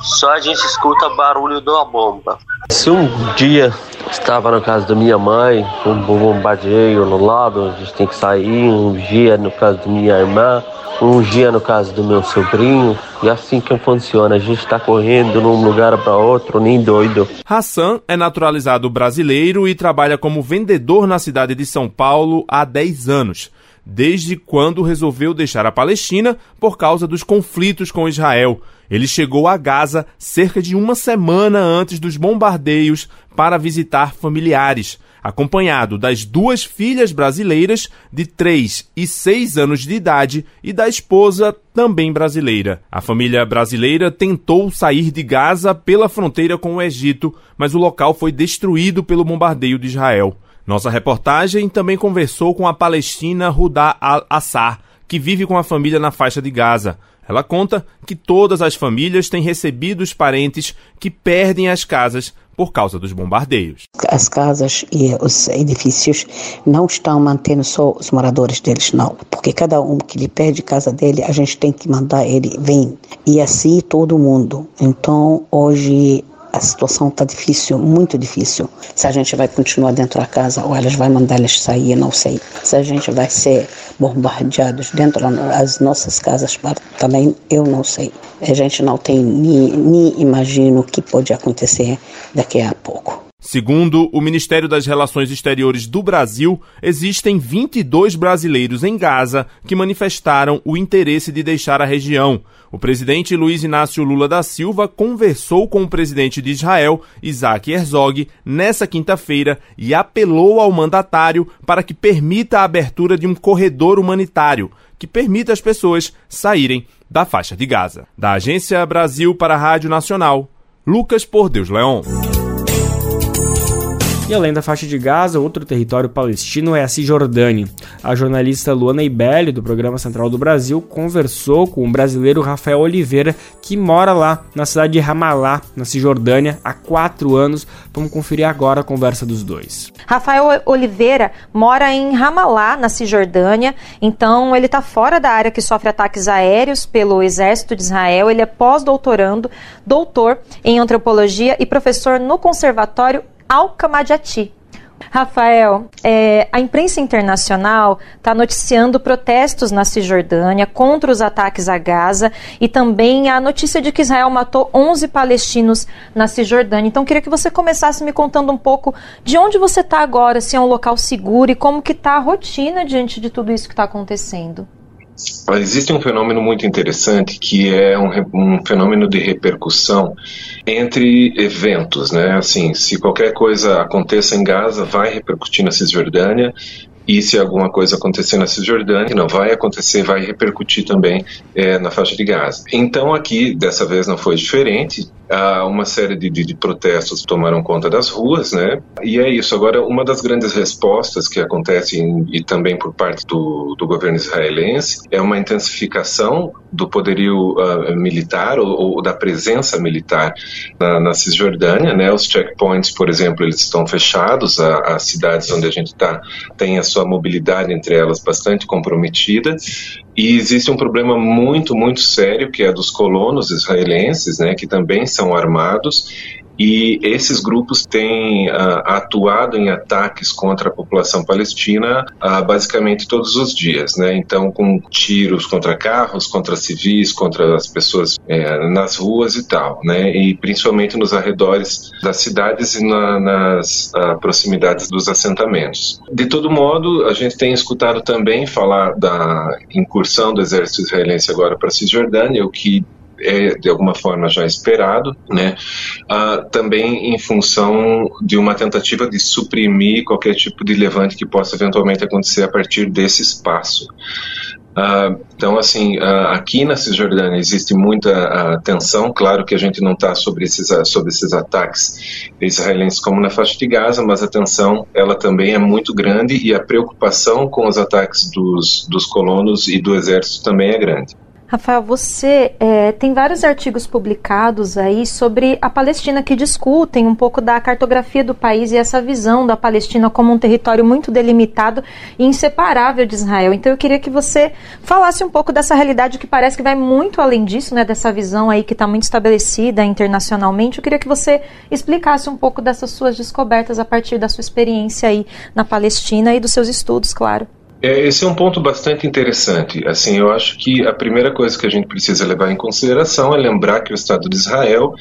S16: Só a gente escuta barulho da bomba. Se um dia estava na casa da minha mãe, um bombardeio no lado, a gente tem que sair. Um dia no caso da minha irmã, um dia no caso do meu sobrinho. E assim que funciona, a gente está correndo de um lugar para outro, nem doido.
S15: Hassan é naturalizado brasileiro e trabalha como vendedor na cidade de São Paulo há 10 anos desde quando resolveu deixar a Palestina por causa dos conflitos com Israel. Ele chegou a Gaza cerca de uma semana antes dos bombardeios para visitar familiares, acompanhado das duas filhas brasileiras de 3 e 6 anos de idade e da esposa também brasileira. A família brasileira tentou sair de Gaza pela fronteira com o Egito, mas o local foi destruído pelo bombardeio de Israel. Nossa reportagem também conversou com a palestina Rudá Al-Assar, que vive com a família na faixa de Gaza. Ela conta que todas as famílias têm recebido os parentes que perdem as casas por causa dos bombardeios.
S17: As casas e os edifícios não estão mantendo só os moradores deles, não. Porque cada um que lhe perde casa dele, a gente tem que mandar ele vir. E assim todo mundo. Então, hoje a situação está difícil, muito difícil. Se a gente vai continuar dentro da casa ou elas vão mandar eles sair, não sei. Se a gente vai ser bombardeados dentro das nossas casas também, eu não sei. A gente não tem nem imagino o que pode acontecer daqui a pouco.
S15: Segundo o Ministério das Relações Exteriores do Brasil, existem 22 brasileiros em Gaza que manifestaram o interesse de deixar a região. O presidente Luiz Inácio Lula da Silva conversou com o presidente de Israel, Isaac Herzog, nessa quinta-feira e apelou ao mandatário para que permita a abertura de um corredor humanitário que permita as pessoas saírem da faixa de Gaza. Da Agência Brasil para a Rádio Nacional, Lucas Por Deus Leão.
S3: E além da faixa de Gaza, outro território palestino é a Cisjordânia. A jornalista Luana Ibelli, do Programa Central do Brasil, conversou com o brasileiro Rafael Oliveira, que mora lá, na cidade de Ramallah, na Cisjordânia, há quatro anos. Vamos conferir agora a conversa dos dois.
S18: Rafael Oliveira mora em Ramallah, na Cisjordânia, então ele está fora da área que sofre ataques aéreos pelo exército de Israel. Ele é pós-doutorando, doutor em antropologia e professor no Conservatório Alcamadiati. Rafael, é, a imprensa internacional está noticiando protestos na Cisjordânia contra os ataques a Gaza e também a notícia de que Israel matou 11 palestinos na Cisjordânia. Então, queria que você começasse me contando um pouco de onde você está agora, se é um local seguro e como que está a rotina diante de tudo isso que está acontecendo.
S19: Existe um fenômeno muito interessante que é um, um, fenômeno de repercussão entre eventos, né? Assim, se qualquer coisa aconteça em Gaza, vai repercutir na Cisjordânia e se alguma coisa acontecer na Cisjordânia, não vai acontecer, vai repercutir também é, na faixa de Gaza. Então aqui, dessa vez não foi diferente, uma série de, de, de, protestos tomaram conta das ruas, né? E é isso. Agora, uma das grandes respostas que acontece e também por parte do, do governo israelense é uma intensificação do poderio uh, militar ou, ou, da presença militar na, na, Cisjordânia, né? Os checkpoints, por exemplo, eles estão fechados, as cidades onde a gente está tem a sua mobilidade entre elas bastante comprometida e existe um problema muito, muito sério que é dos colonos israelenses, né? Que também são armados e esses grupos têm uh, atuado em ataques contra a população palestina uh, basicamente todos os dias, né? Então, com tiros contra carros, contra civis, contra as pessoas é, nas ruas e tal, né? E principalmente nos arredores das cidades e na, nas uh, proximidades dos assentamentos. De todo modo, a gente tem escutado também falar da incursão do exército israelense agora para a Cisjordânia, o que é de alguma forma já esperado, né? Ah, também em função de uma tentativa de suprimir qualquer tipo de levante que possa eventualmente acontecer a partir desse espaço. Uh, então, assim, uh, aqui na Cisjordânia existe muita uh, tensão. Claro que a gente não está sobre esses, sobre esses ataques israelenses como na faixa de Gaza, mas a tensão ela também é muito grande e a preocupação com os ataques dos, dos colonos e do exército também é grande.
S18: Rafael, você é, tem vários artigos publicados aí sobre a Palestina que discutem um pouco da cartografia do país e essa visão da Palestina como um território muito delimitado e inseparável de Israel. Então eu queria que você falasse um pouco dessa realidade que parece que vai muito além disso, né, dessa visão aí que está muito estabelecida internacionalmente. Eu queria que você explicasse um pouco dessas suas descobertas a partir da sua experiência aí na Palestina e dos seus estudos, claro.
S19: É, esse é um ponto bastante interessante. Assim, eu acho que a primeira coisa que a gente precisa levar em consideração é lembrar que o Estado de Israel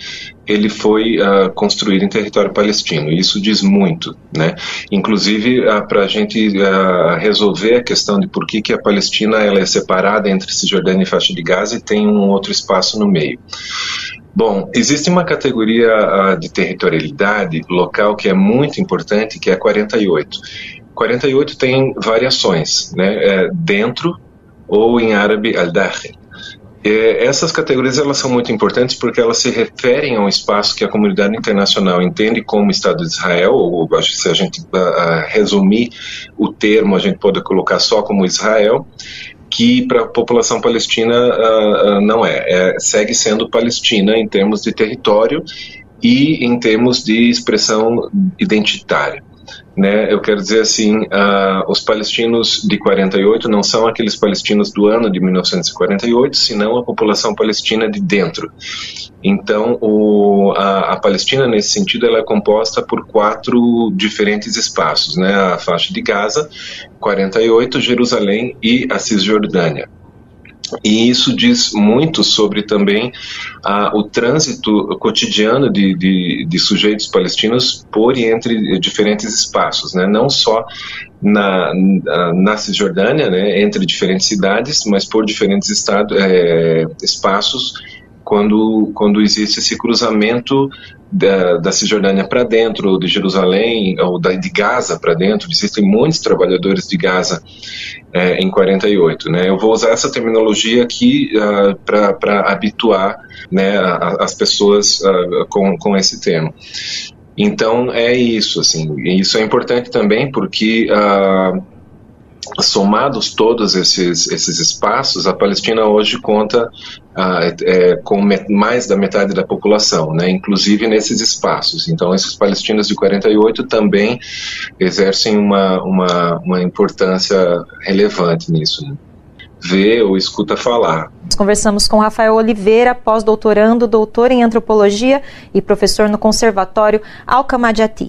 S19: ele foi uh, construído em território palestino. E isso diz muito, né? Inclusive uh, para a gente uh, resolver a questão de por que, que a Palestina ela é separada entre Cisjordânia e faixa de Gaza e tem um outro espaço no meio. Bom, existe uma categoria de territorialidade local que é muito importante, que é a 48. 48 tem variações, né? É dentro ou em árabe al-dakhil. É, essas categorias elas são muito importantes porque elas se referem a um espaço que a comunidade internacional entende como Estado de Israel, ou se a gente uh, resumir o termo, a gente pode colocar só como Israel, que para a população palestina uh, uh, não é. é. Segue sendo Palestina em termos de território e em termos de expressão identitária. Né? Eu quero dizer assim, uh, os palestinos de 48 não são aqueles palestinos do ano de 1948, senão a população palestina de dentro. Então, o, a, a, Palestina, nesse sentido, ela é composta por quatro diferentes espaços, né? A faixa de Gaza, 48, Jerusalém e a Cisjordânia. E isso diz muito sobre também ah, o trânsito cotidiano de, de, de, sujeitos palestinos por e entre diferentes espaços, né? não só na, na Cisjordânia, né? entre diferentes cidades, mas por diferentes estados, é, espaços quando, quando existe esse cruzamento da, da Cisjordânia para dentro, ou de Jerusalém, ou da, de Gaza para dentro, existem muitos trabalhadores de Gaza é, em 48. Né? Eu vou usar essa terminologia aqui uh, ah, para habituar né, as pessoas uh, com, com esse tema. Então é isso, assim, isso é importante também porque uh, somados todos esses, esses espaços, a Palestina hoje conta ah, é, com mais da metade da população, né, inclusive nesses espaços. Então, esses palestinos de 48 também exercem uma, uma, uma importância relevante nisso. Né? Vê ou escuta falar.
S18: Conversamos com Rafael Oliveira, pós-doutorando, doutor em antropologia e professor no Conservatório Alcamadiati.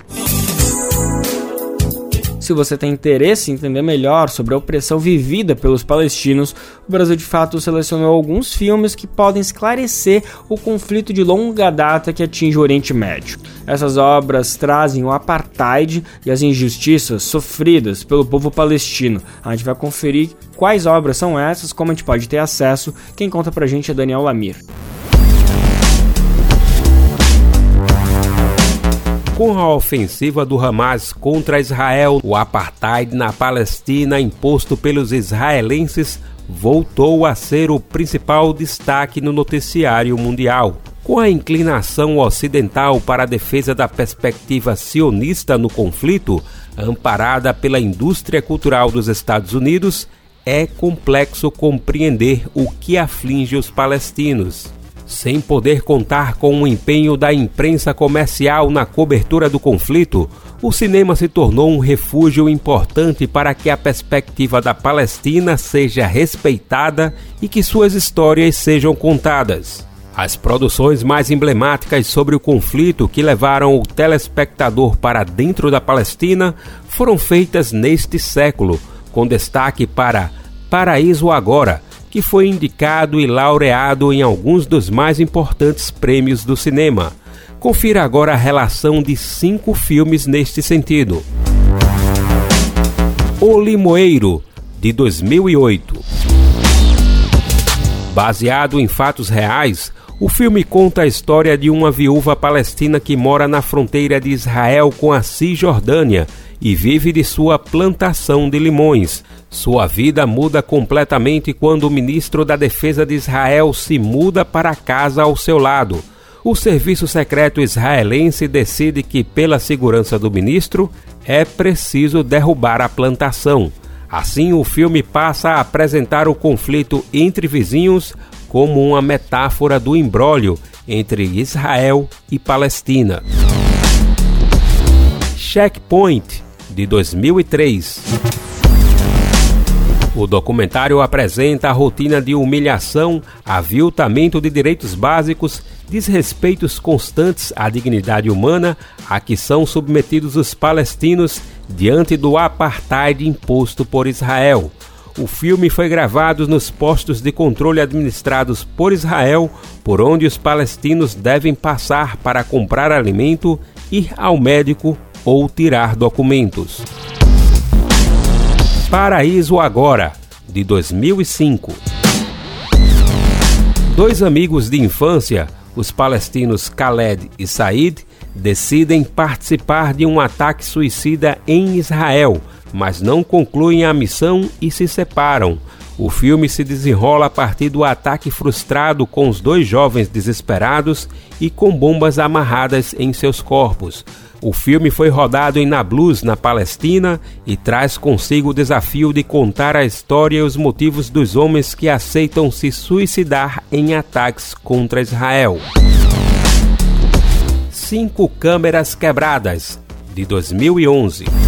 S3: Se você tem interesse em entender melhor sobre a opressão vivida pelos palestinos, o Brasil de Fato selecionou alguns filmes que podem esclarecer o conflito de longa data que atinge o Oriente Médio. Essas obras trazem o apartheid e as injustiças sofridas pelo povo palestino. A gente vai conferir quais obras são essas, como a gente pode ter acesso. Quem conta pra gente é Daniel Lamir.
S8: Com a ofensiva do Hamas contra Israel, o apartheid na Palestina imposto pelos israelenses voltou a ser o principal destaque no noticiário mundial. Com a inclinação ocidental para a defesa da perspectiva sionista no conflito, amparada pela indústria cultural dos Estados Unidos, é complexo compreender o que aflige os palestinos. Sem poder contar com o empenho da imprensa comercial na cobertura do conflito, o cinema se tornou um refúgio importante para que a perspectiva da Palestina seja respeitada e que suas histórias sejam contadas. As produções mais emblemáticas sobre o conflito que levaram o telespectador para dentro da Palestina foram feitas neste século, com destaque para Paraíso Agora, que foi indicado e laureado em alguns dos mais importantes prêmios do cinema. Confira agora a relação de cinco filmes neste sentido. O Limoeiro, de 2008. Baseado em fatos reais, o filme conta a história de uma viúva palestina que mora na fronteira de Israel com a Cisjordânia e vive de sua plantação de limões. Sua vida muda completamente quando o ministro da Defesa de Israel se muda para casa ao seu lado. O serviço secreto israelense decide que, pela segurança do ministro, é preciso derrubar a plantação. Assim, o filme passa a apresentar o conflito entre vizinhos como uma metáfora do imbróglio entre Israel e Palestina. Checkpoint, de 2003. O documentário apresenta a rotina de humilhação, aviltamento de direitos básicos, desrespeitos constantes à dignidade humana a que são submetidos os palestinos diante do apartheid imposto por Israel. O filme foi gravado nos postos de controle administrados por Israel, por onde os palestinos devem passar para comprar alimento, ir ao médico ou tirar documentos. Paraíso Agora, de 2005. Dois amigos de infância, os palestinos Khaled e Said, decidem participar de um ataque suicida em Israel, mas não concluem a missão e se separam. O filme se desenrola a partir do ataque frustrado com os dois jovens desesperados e com bombas amarradas em seus corpos. O filme foi rodado em Nablus, na Palestina, e traz consigo o desafio de contar a história e os motivos dos homens que aceitam se suicidar em ataques contra Israel. Cinco câmeras quebradas, de 2011.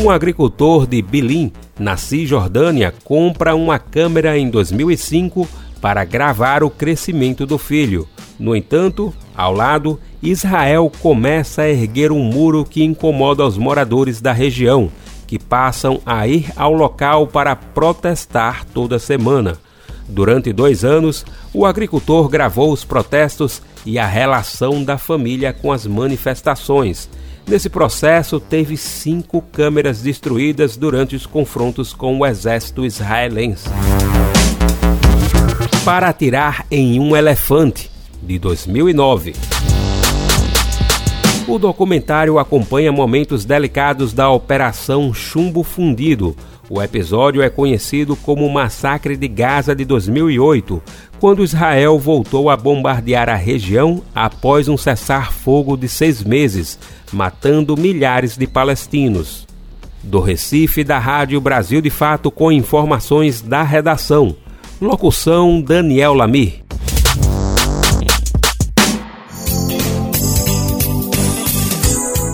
S8: Um agricultor de Bilim, na Cisjordânia, compra uma câmera em 2005 para gravar o crescimento do filho. No entanto, ao lado, Israel começa a erguer um muro que incomoda os moradores da região, que passam a ir ao local para protestar toda semana. Durante dois anos, o agricultor gravou os protestos e a relação da família com as manifestações Nesse processo, teve cinco câmeras destruídas durante os confrontos com o exército israelense. Para atirar em um elefante, de 2009. O documentário acompanha momentos delicados da Operação Chumbo Fundido. O episódio é conhecido como o Massacre de Gaza de 2008, quando Israel voltou a bombardear a região após um cessar-fogo de seis meses, matando milhares de palestinos. Do Recife, da Rádio Brasil de Fato, com informações da redação. Locução Daniel Lamir.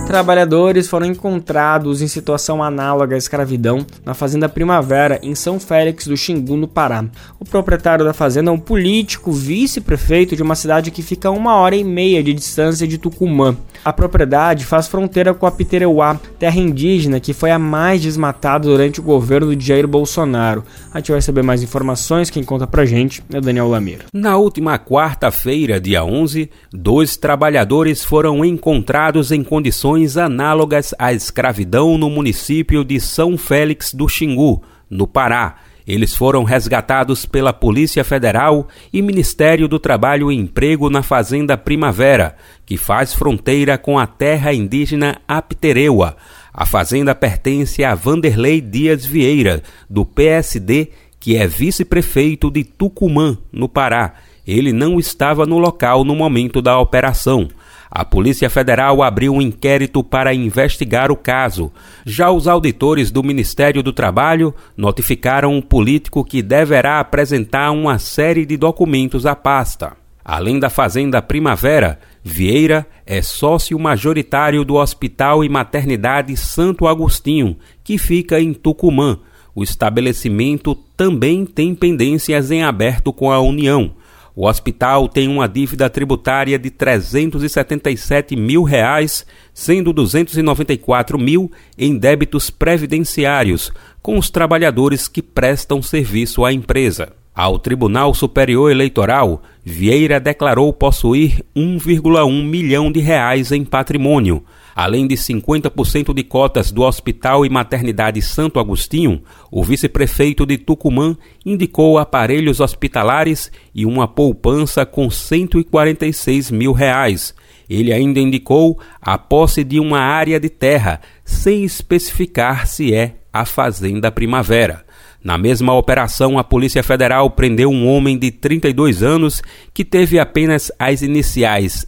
S3: Trabalhadores foram encontrados em situação análoga à escravidão na Fazenda Primavera, em São Félix do Xingu, no Pará. O proprietário da fazenda é um político vice-prefeito de uma cidade que fica a uma hora e meia de distância de Tucumã. A propriedade faz fronteira com a Pitereuá, terra indígena que foi a mais desmatada durante o governo de Jair Bolsonaro. A gente vai saber mais informações, quem conta pra gente é Daniel Lameira.
S8: Na última quarta-feira, dia 11, dois trabalhadores foram encontrados em condições análogas à escravidão no município de São Félix do Xingu, no Pará. Eles foram resgatados pela Polícia Federal e Ministério do Trabalho e Emprego na Fazenda Primavera, que faz fronteira com a terra indígena Aptereua. A fazenda pertence a Vanderlei Dias Vieira, do PSD, que é vice-prefeito de Tucumã, no Pará. Ele não estava no local no momento da operação. A Polícia Federal abriu um inquérito para investigar o caso. Já os auditores do Ministério do Trabalho notificaram um político que deverá apresentar uma série de documentos à pasta. Além da Fazenda Primavera, Vieira é sócio majoritário do Hospital e Maternidade Santo Agostinho, que fica em Tucumã. O estabelecimento também tem pendências em aberto com a União. O hospital tem uma dívida tributária de 377 mil reais, sendo 294 mil em débitos previdenciários, com os trabalhadores que prestam serviço à empresa. Ao Tribunal Superior Eleitoral, Vieira declarou possuir 1,1 milhão de reais em patrimônio, Além de 50% de cotas do Hospital e Maternidade Santo Agostinho, o vice-prefeito de Tucumã indicou aparelhos hospitalares e uma poupança com 146 mil reais. Ele ainda indicou a posse de uma área de terra, sem especificar se é a Fazenda Primavera. Na mesma operação, a Polícia Federal prendeu um homem de 32 anos que teve apenas as iniciais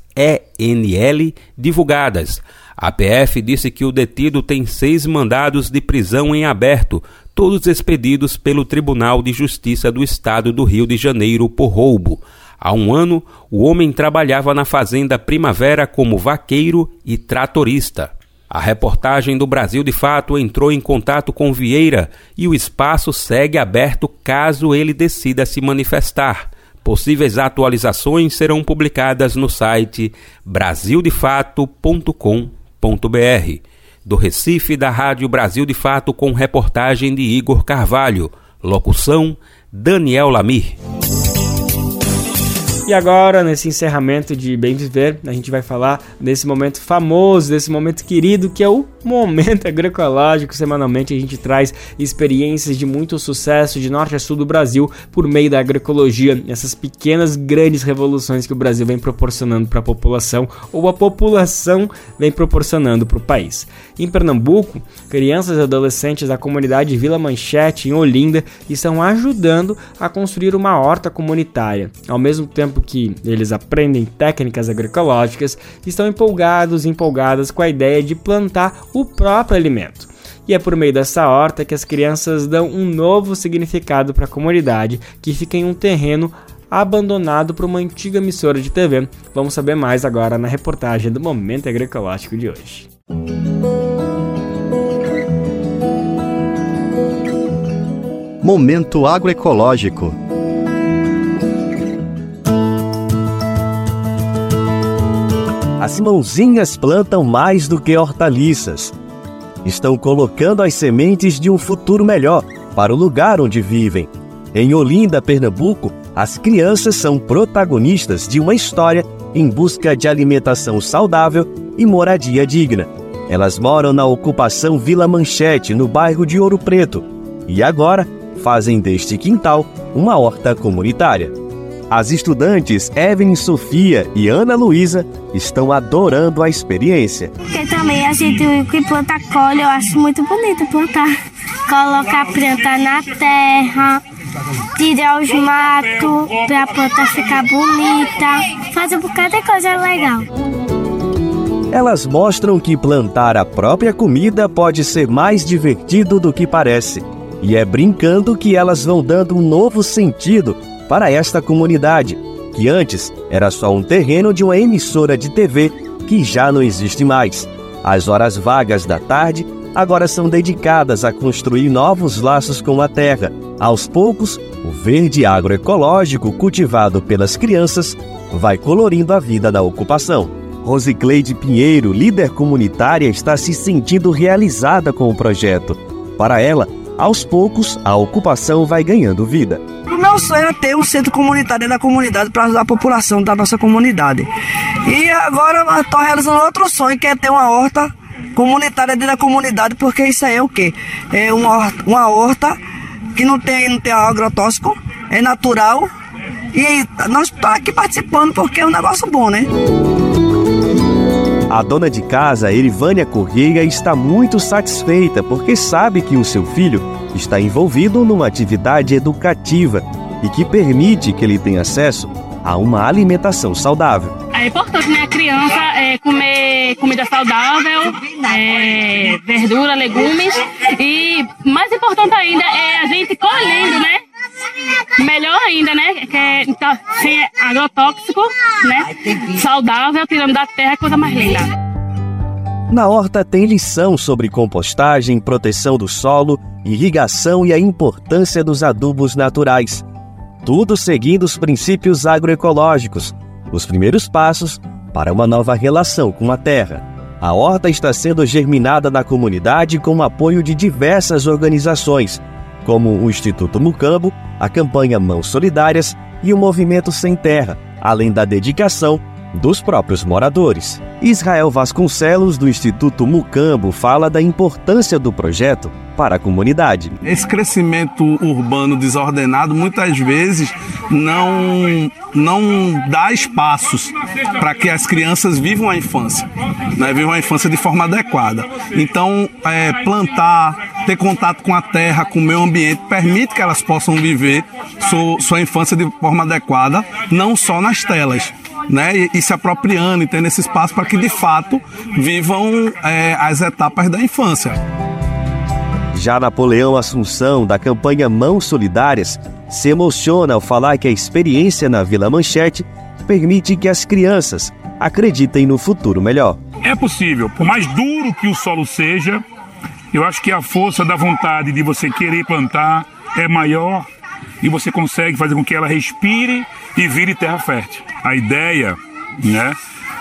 S8: ENL divulgadas. A PF disse que o detido tem seis mandados de prisão em aberto, todos expedidos pelo Tribunal de Justiça do Estado do Rio de Janeiro por roubo. Há um ano, o homem trabalhava na Fazenda Primavera como vaqueiro e tratorista. A reportagem do Brasil de Fato entrou em contato com Vieira e o espaço segue aberto caso ele decida se manifestar. Possíveis atualizações serão publicadas no site brasildefato.com do Recife, da Rádio Brasil de Fato, com reportagem de Igor Carvalho. Locução: Daniel Lamir.
S3: E agora, nesse encerramento de Bem Viver, a gente vai falar desse momento famoso, desse momento querido que é o Momento (laughs) Agroecológico. Semanalmente a gente traz experiências de muito sucesso de norte a sul do Brasil por meio da agroecologia, essas pequenas grandes revoluções que o Brasil vem proporcionando para a população ou a população vem proporcionando para o país. Em Pernambuco, crianças e adolescentes da comunidade Vila Manchete, em Olinda, estão ajudando a construir uma horta comunitária. Ao mesmo tempo que eles aprendem técnicas agroecológicas, estão empolgados empolgadas com a ideia de plantar o próprio alimento. E é por meio dessa horta que as crianças dão um novo significado para a comunidade que fica em um terreno abandonado por uma antiga emissora de TV. Vamos saber mais agora na reportagem do Momento Agroecológico de hoje.
S20: Momento Agroecológico As mãozinhas plantam mais do que hortaliças. Estão colocando as sementes de um futuro melhor para o lugar onde vivem. Em Olinda, Pernambuco, as crianças são protagonistas de uma história em busca de alimentação saudável e moradia digna. Elas moram na ocupação Vila Manchete, no bairro de Ouro Preto, e agora fazem deste quintal uma horta comunitária. As estudantes Evelyn Sofia e Ana Luísa estão adorando a experiência.
S21: Porque também a gente que planta colhe, eu acho muito bonito plantar. Colocar a planta na terra, tirar os matos para a planta ficar bonita, fazer um bocado de coisa legal.
S20: Elas mostram que plantar a própria comida pode ser mais divertido do que parece. E é brincando que elas vão dando um novo sentido para esta comunidade, que antes era só um terreno de uma emissora de TV que já não existe mais. As horas vagas da tarde agora são dedicadas a construir novos laços com a terra. Aos poucos, o verde agroecológico cultivado pelas crianças vai colorindo a vida da ocupação. Rosicleide Pinheiro, líder comunitária, está se sentindo realizada com o projeto. Para ela, aos poucos, a ocupação vai ganhando vida.
S22: Meu sonho é ter um centro comunitário da comunidade para ajudar a população da nossa comunidade. E agora estou realizando outro sonho, que é ter uma horta comunitária dentro da comunidade, porque isso aí é o quê? É uma uma horta que não tem, não tem agrotóxico, é natural. E nós estamos aqui participando porque é um negócio bom, né?
S20: A dona de casa, Erivânia Correia, está muito satisfeita porque sabe que o seu filho está envolvido numa atividade educativa e que permite que ele tenha acesso a uma alimentação saudável.
S23: É importante, né, a criança é, comer comida saudável, é, verdura, legumes e mais importante ainda é a gente colhendo, né? Melhor ainda, né? Que é, então, sem agrotóxico, né? Saudável, tirando da terra, coisa mais linda.
S20: Na horta tem lição sobre compostagem, proteção do solo, irrigação e a importância dos adubos naturais. Tudo seguindo os princípios agroecológicos, os primeiros passos para uma nova relação com a terra. A horta está sendo germinada na comunidade com o apoio de diversas organizações, como o Instituto Mucambo, a campanha Mãos Solidárias e o Movimento Sem Terra, além da dedicação dos próprios moradores. Israel Vasconcelos, do Instituto Mucambo, fala da importância do projeto para a comunidade.
S24: Esse crescimento urbano desordenado muitas vezes não, não dá espaços para que as crianças vivam a infância, né? vivam a infância de forma adequada. Então, é, plantar, ter contato com a terra, com o meio ambiente, permite que elas possam viver sua, sua infância de forma adequada, não só nas telas. Né, e, e, se apropriando e tendo esse espaço para que de fato vivam é, as etapas da infância.
S20: Já Napoleão Assunção, da campanha Mãos Solidárias, se emociona ao falar que a experiência na Vila Manchete permite que as crianças acreditem no futuro melhor.
S25: É possível, por mais duro que o solo seja, eu acho que a força da vontade de você querer plantar é maior e você consegue fazer com que ela respire e vire terra fértil. A ideia, né,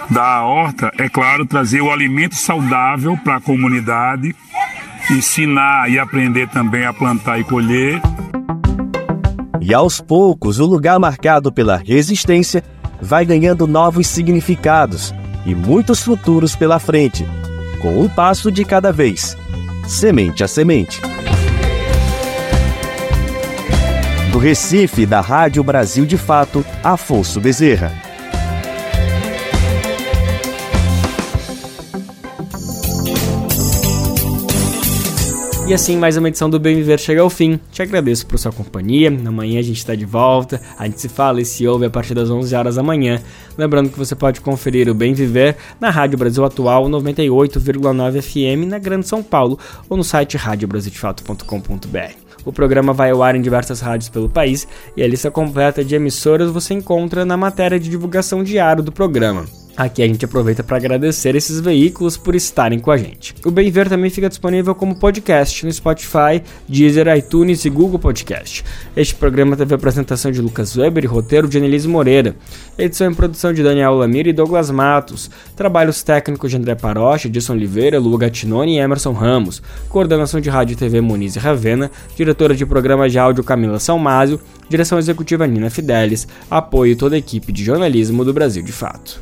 S25: da horta é claro trazer o alimento saudável para a comunidade, ensinar e aprender também a plantar e colher.
S20: E aos poucos, o lugar marcado pela resistência vai ganhando novos significados e muitos futuros pela frente, com um passo de cada vez, semente a semente. Do Recife, da Rádio Brasil de Fato, Afonso Bezerra.
S3: E assim, mais uma edição do Bem Viver chega ao fim. Te agradeço por sua companhia. Amanhã a gente está de volta. A gente se fala e se ouve a partir das 11 horas da manhã. Lembrando que você pode conferir o Bem Viver na Rádio Brasil Atual 98,9 FM na Grande São Paulo ou no site radiobrasildefato.com.br. O programa vai ao ar em diversas rádios pelo país e a lista completa de emissoras você encontra na matéria de divulgação diário do programa. Aqui a gente aproveita para agradecer esses veículos por estarem com a gente. O Bem Ver também fica disponível como podcast no Spotify, Deezer, iTunes e Google Podcast. Este programa teve a apresentação de Lucas Weber e roteiro de Anelise Moreira. Edição e produção de Daniel Lamir e Douglas Matos. Trabalhos técnicos de André Parocha, Edson Oliveira, Lu Gattinoni e Emerson Ramos. Coordenação de Rádio e TV Muniz e Ravena. Diretora de programa de áudio Camila Salmásio. Direção executiva Nina Fidelis. Apoio toda a equipe de jornalismo do Brasil de Fato.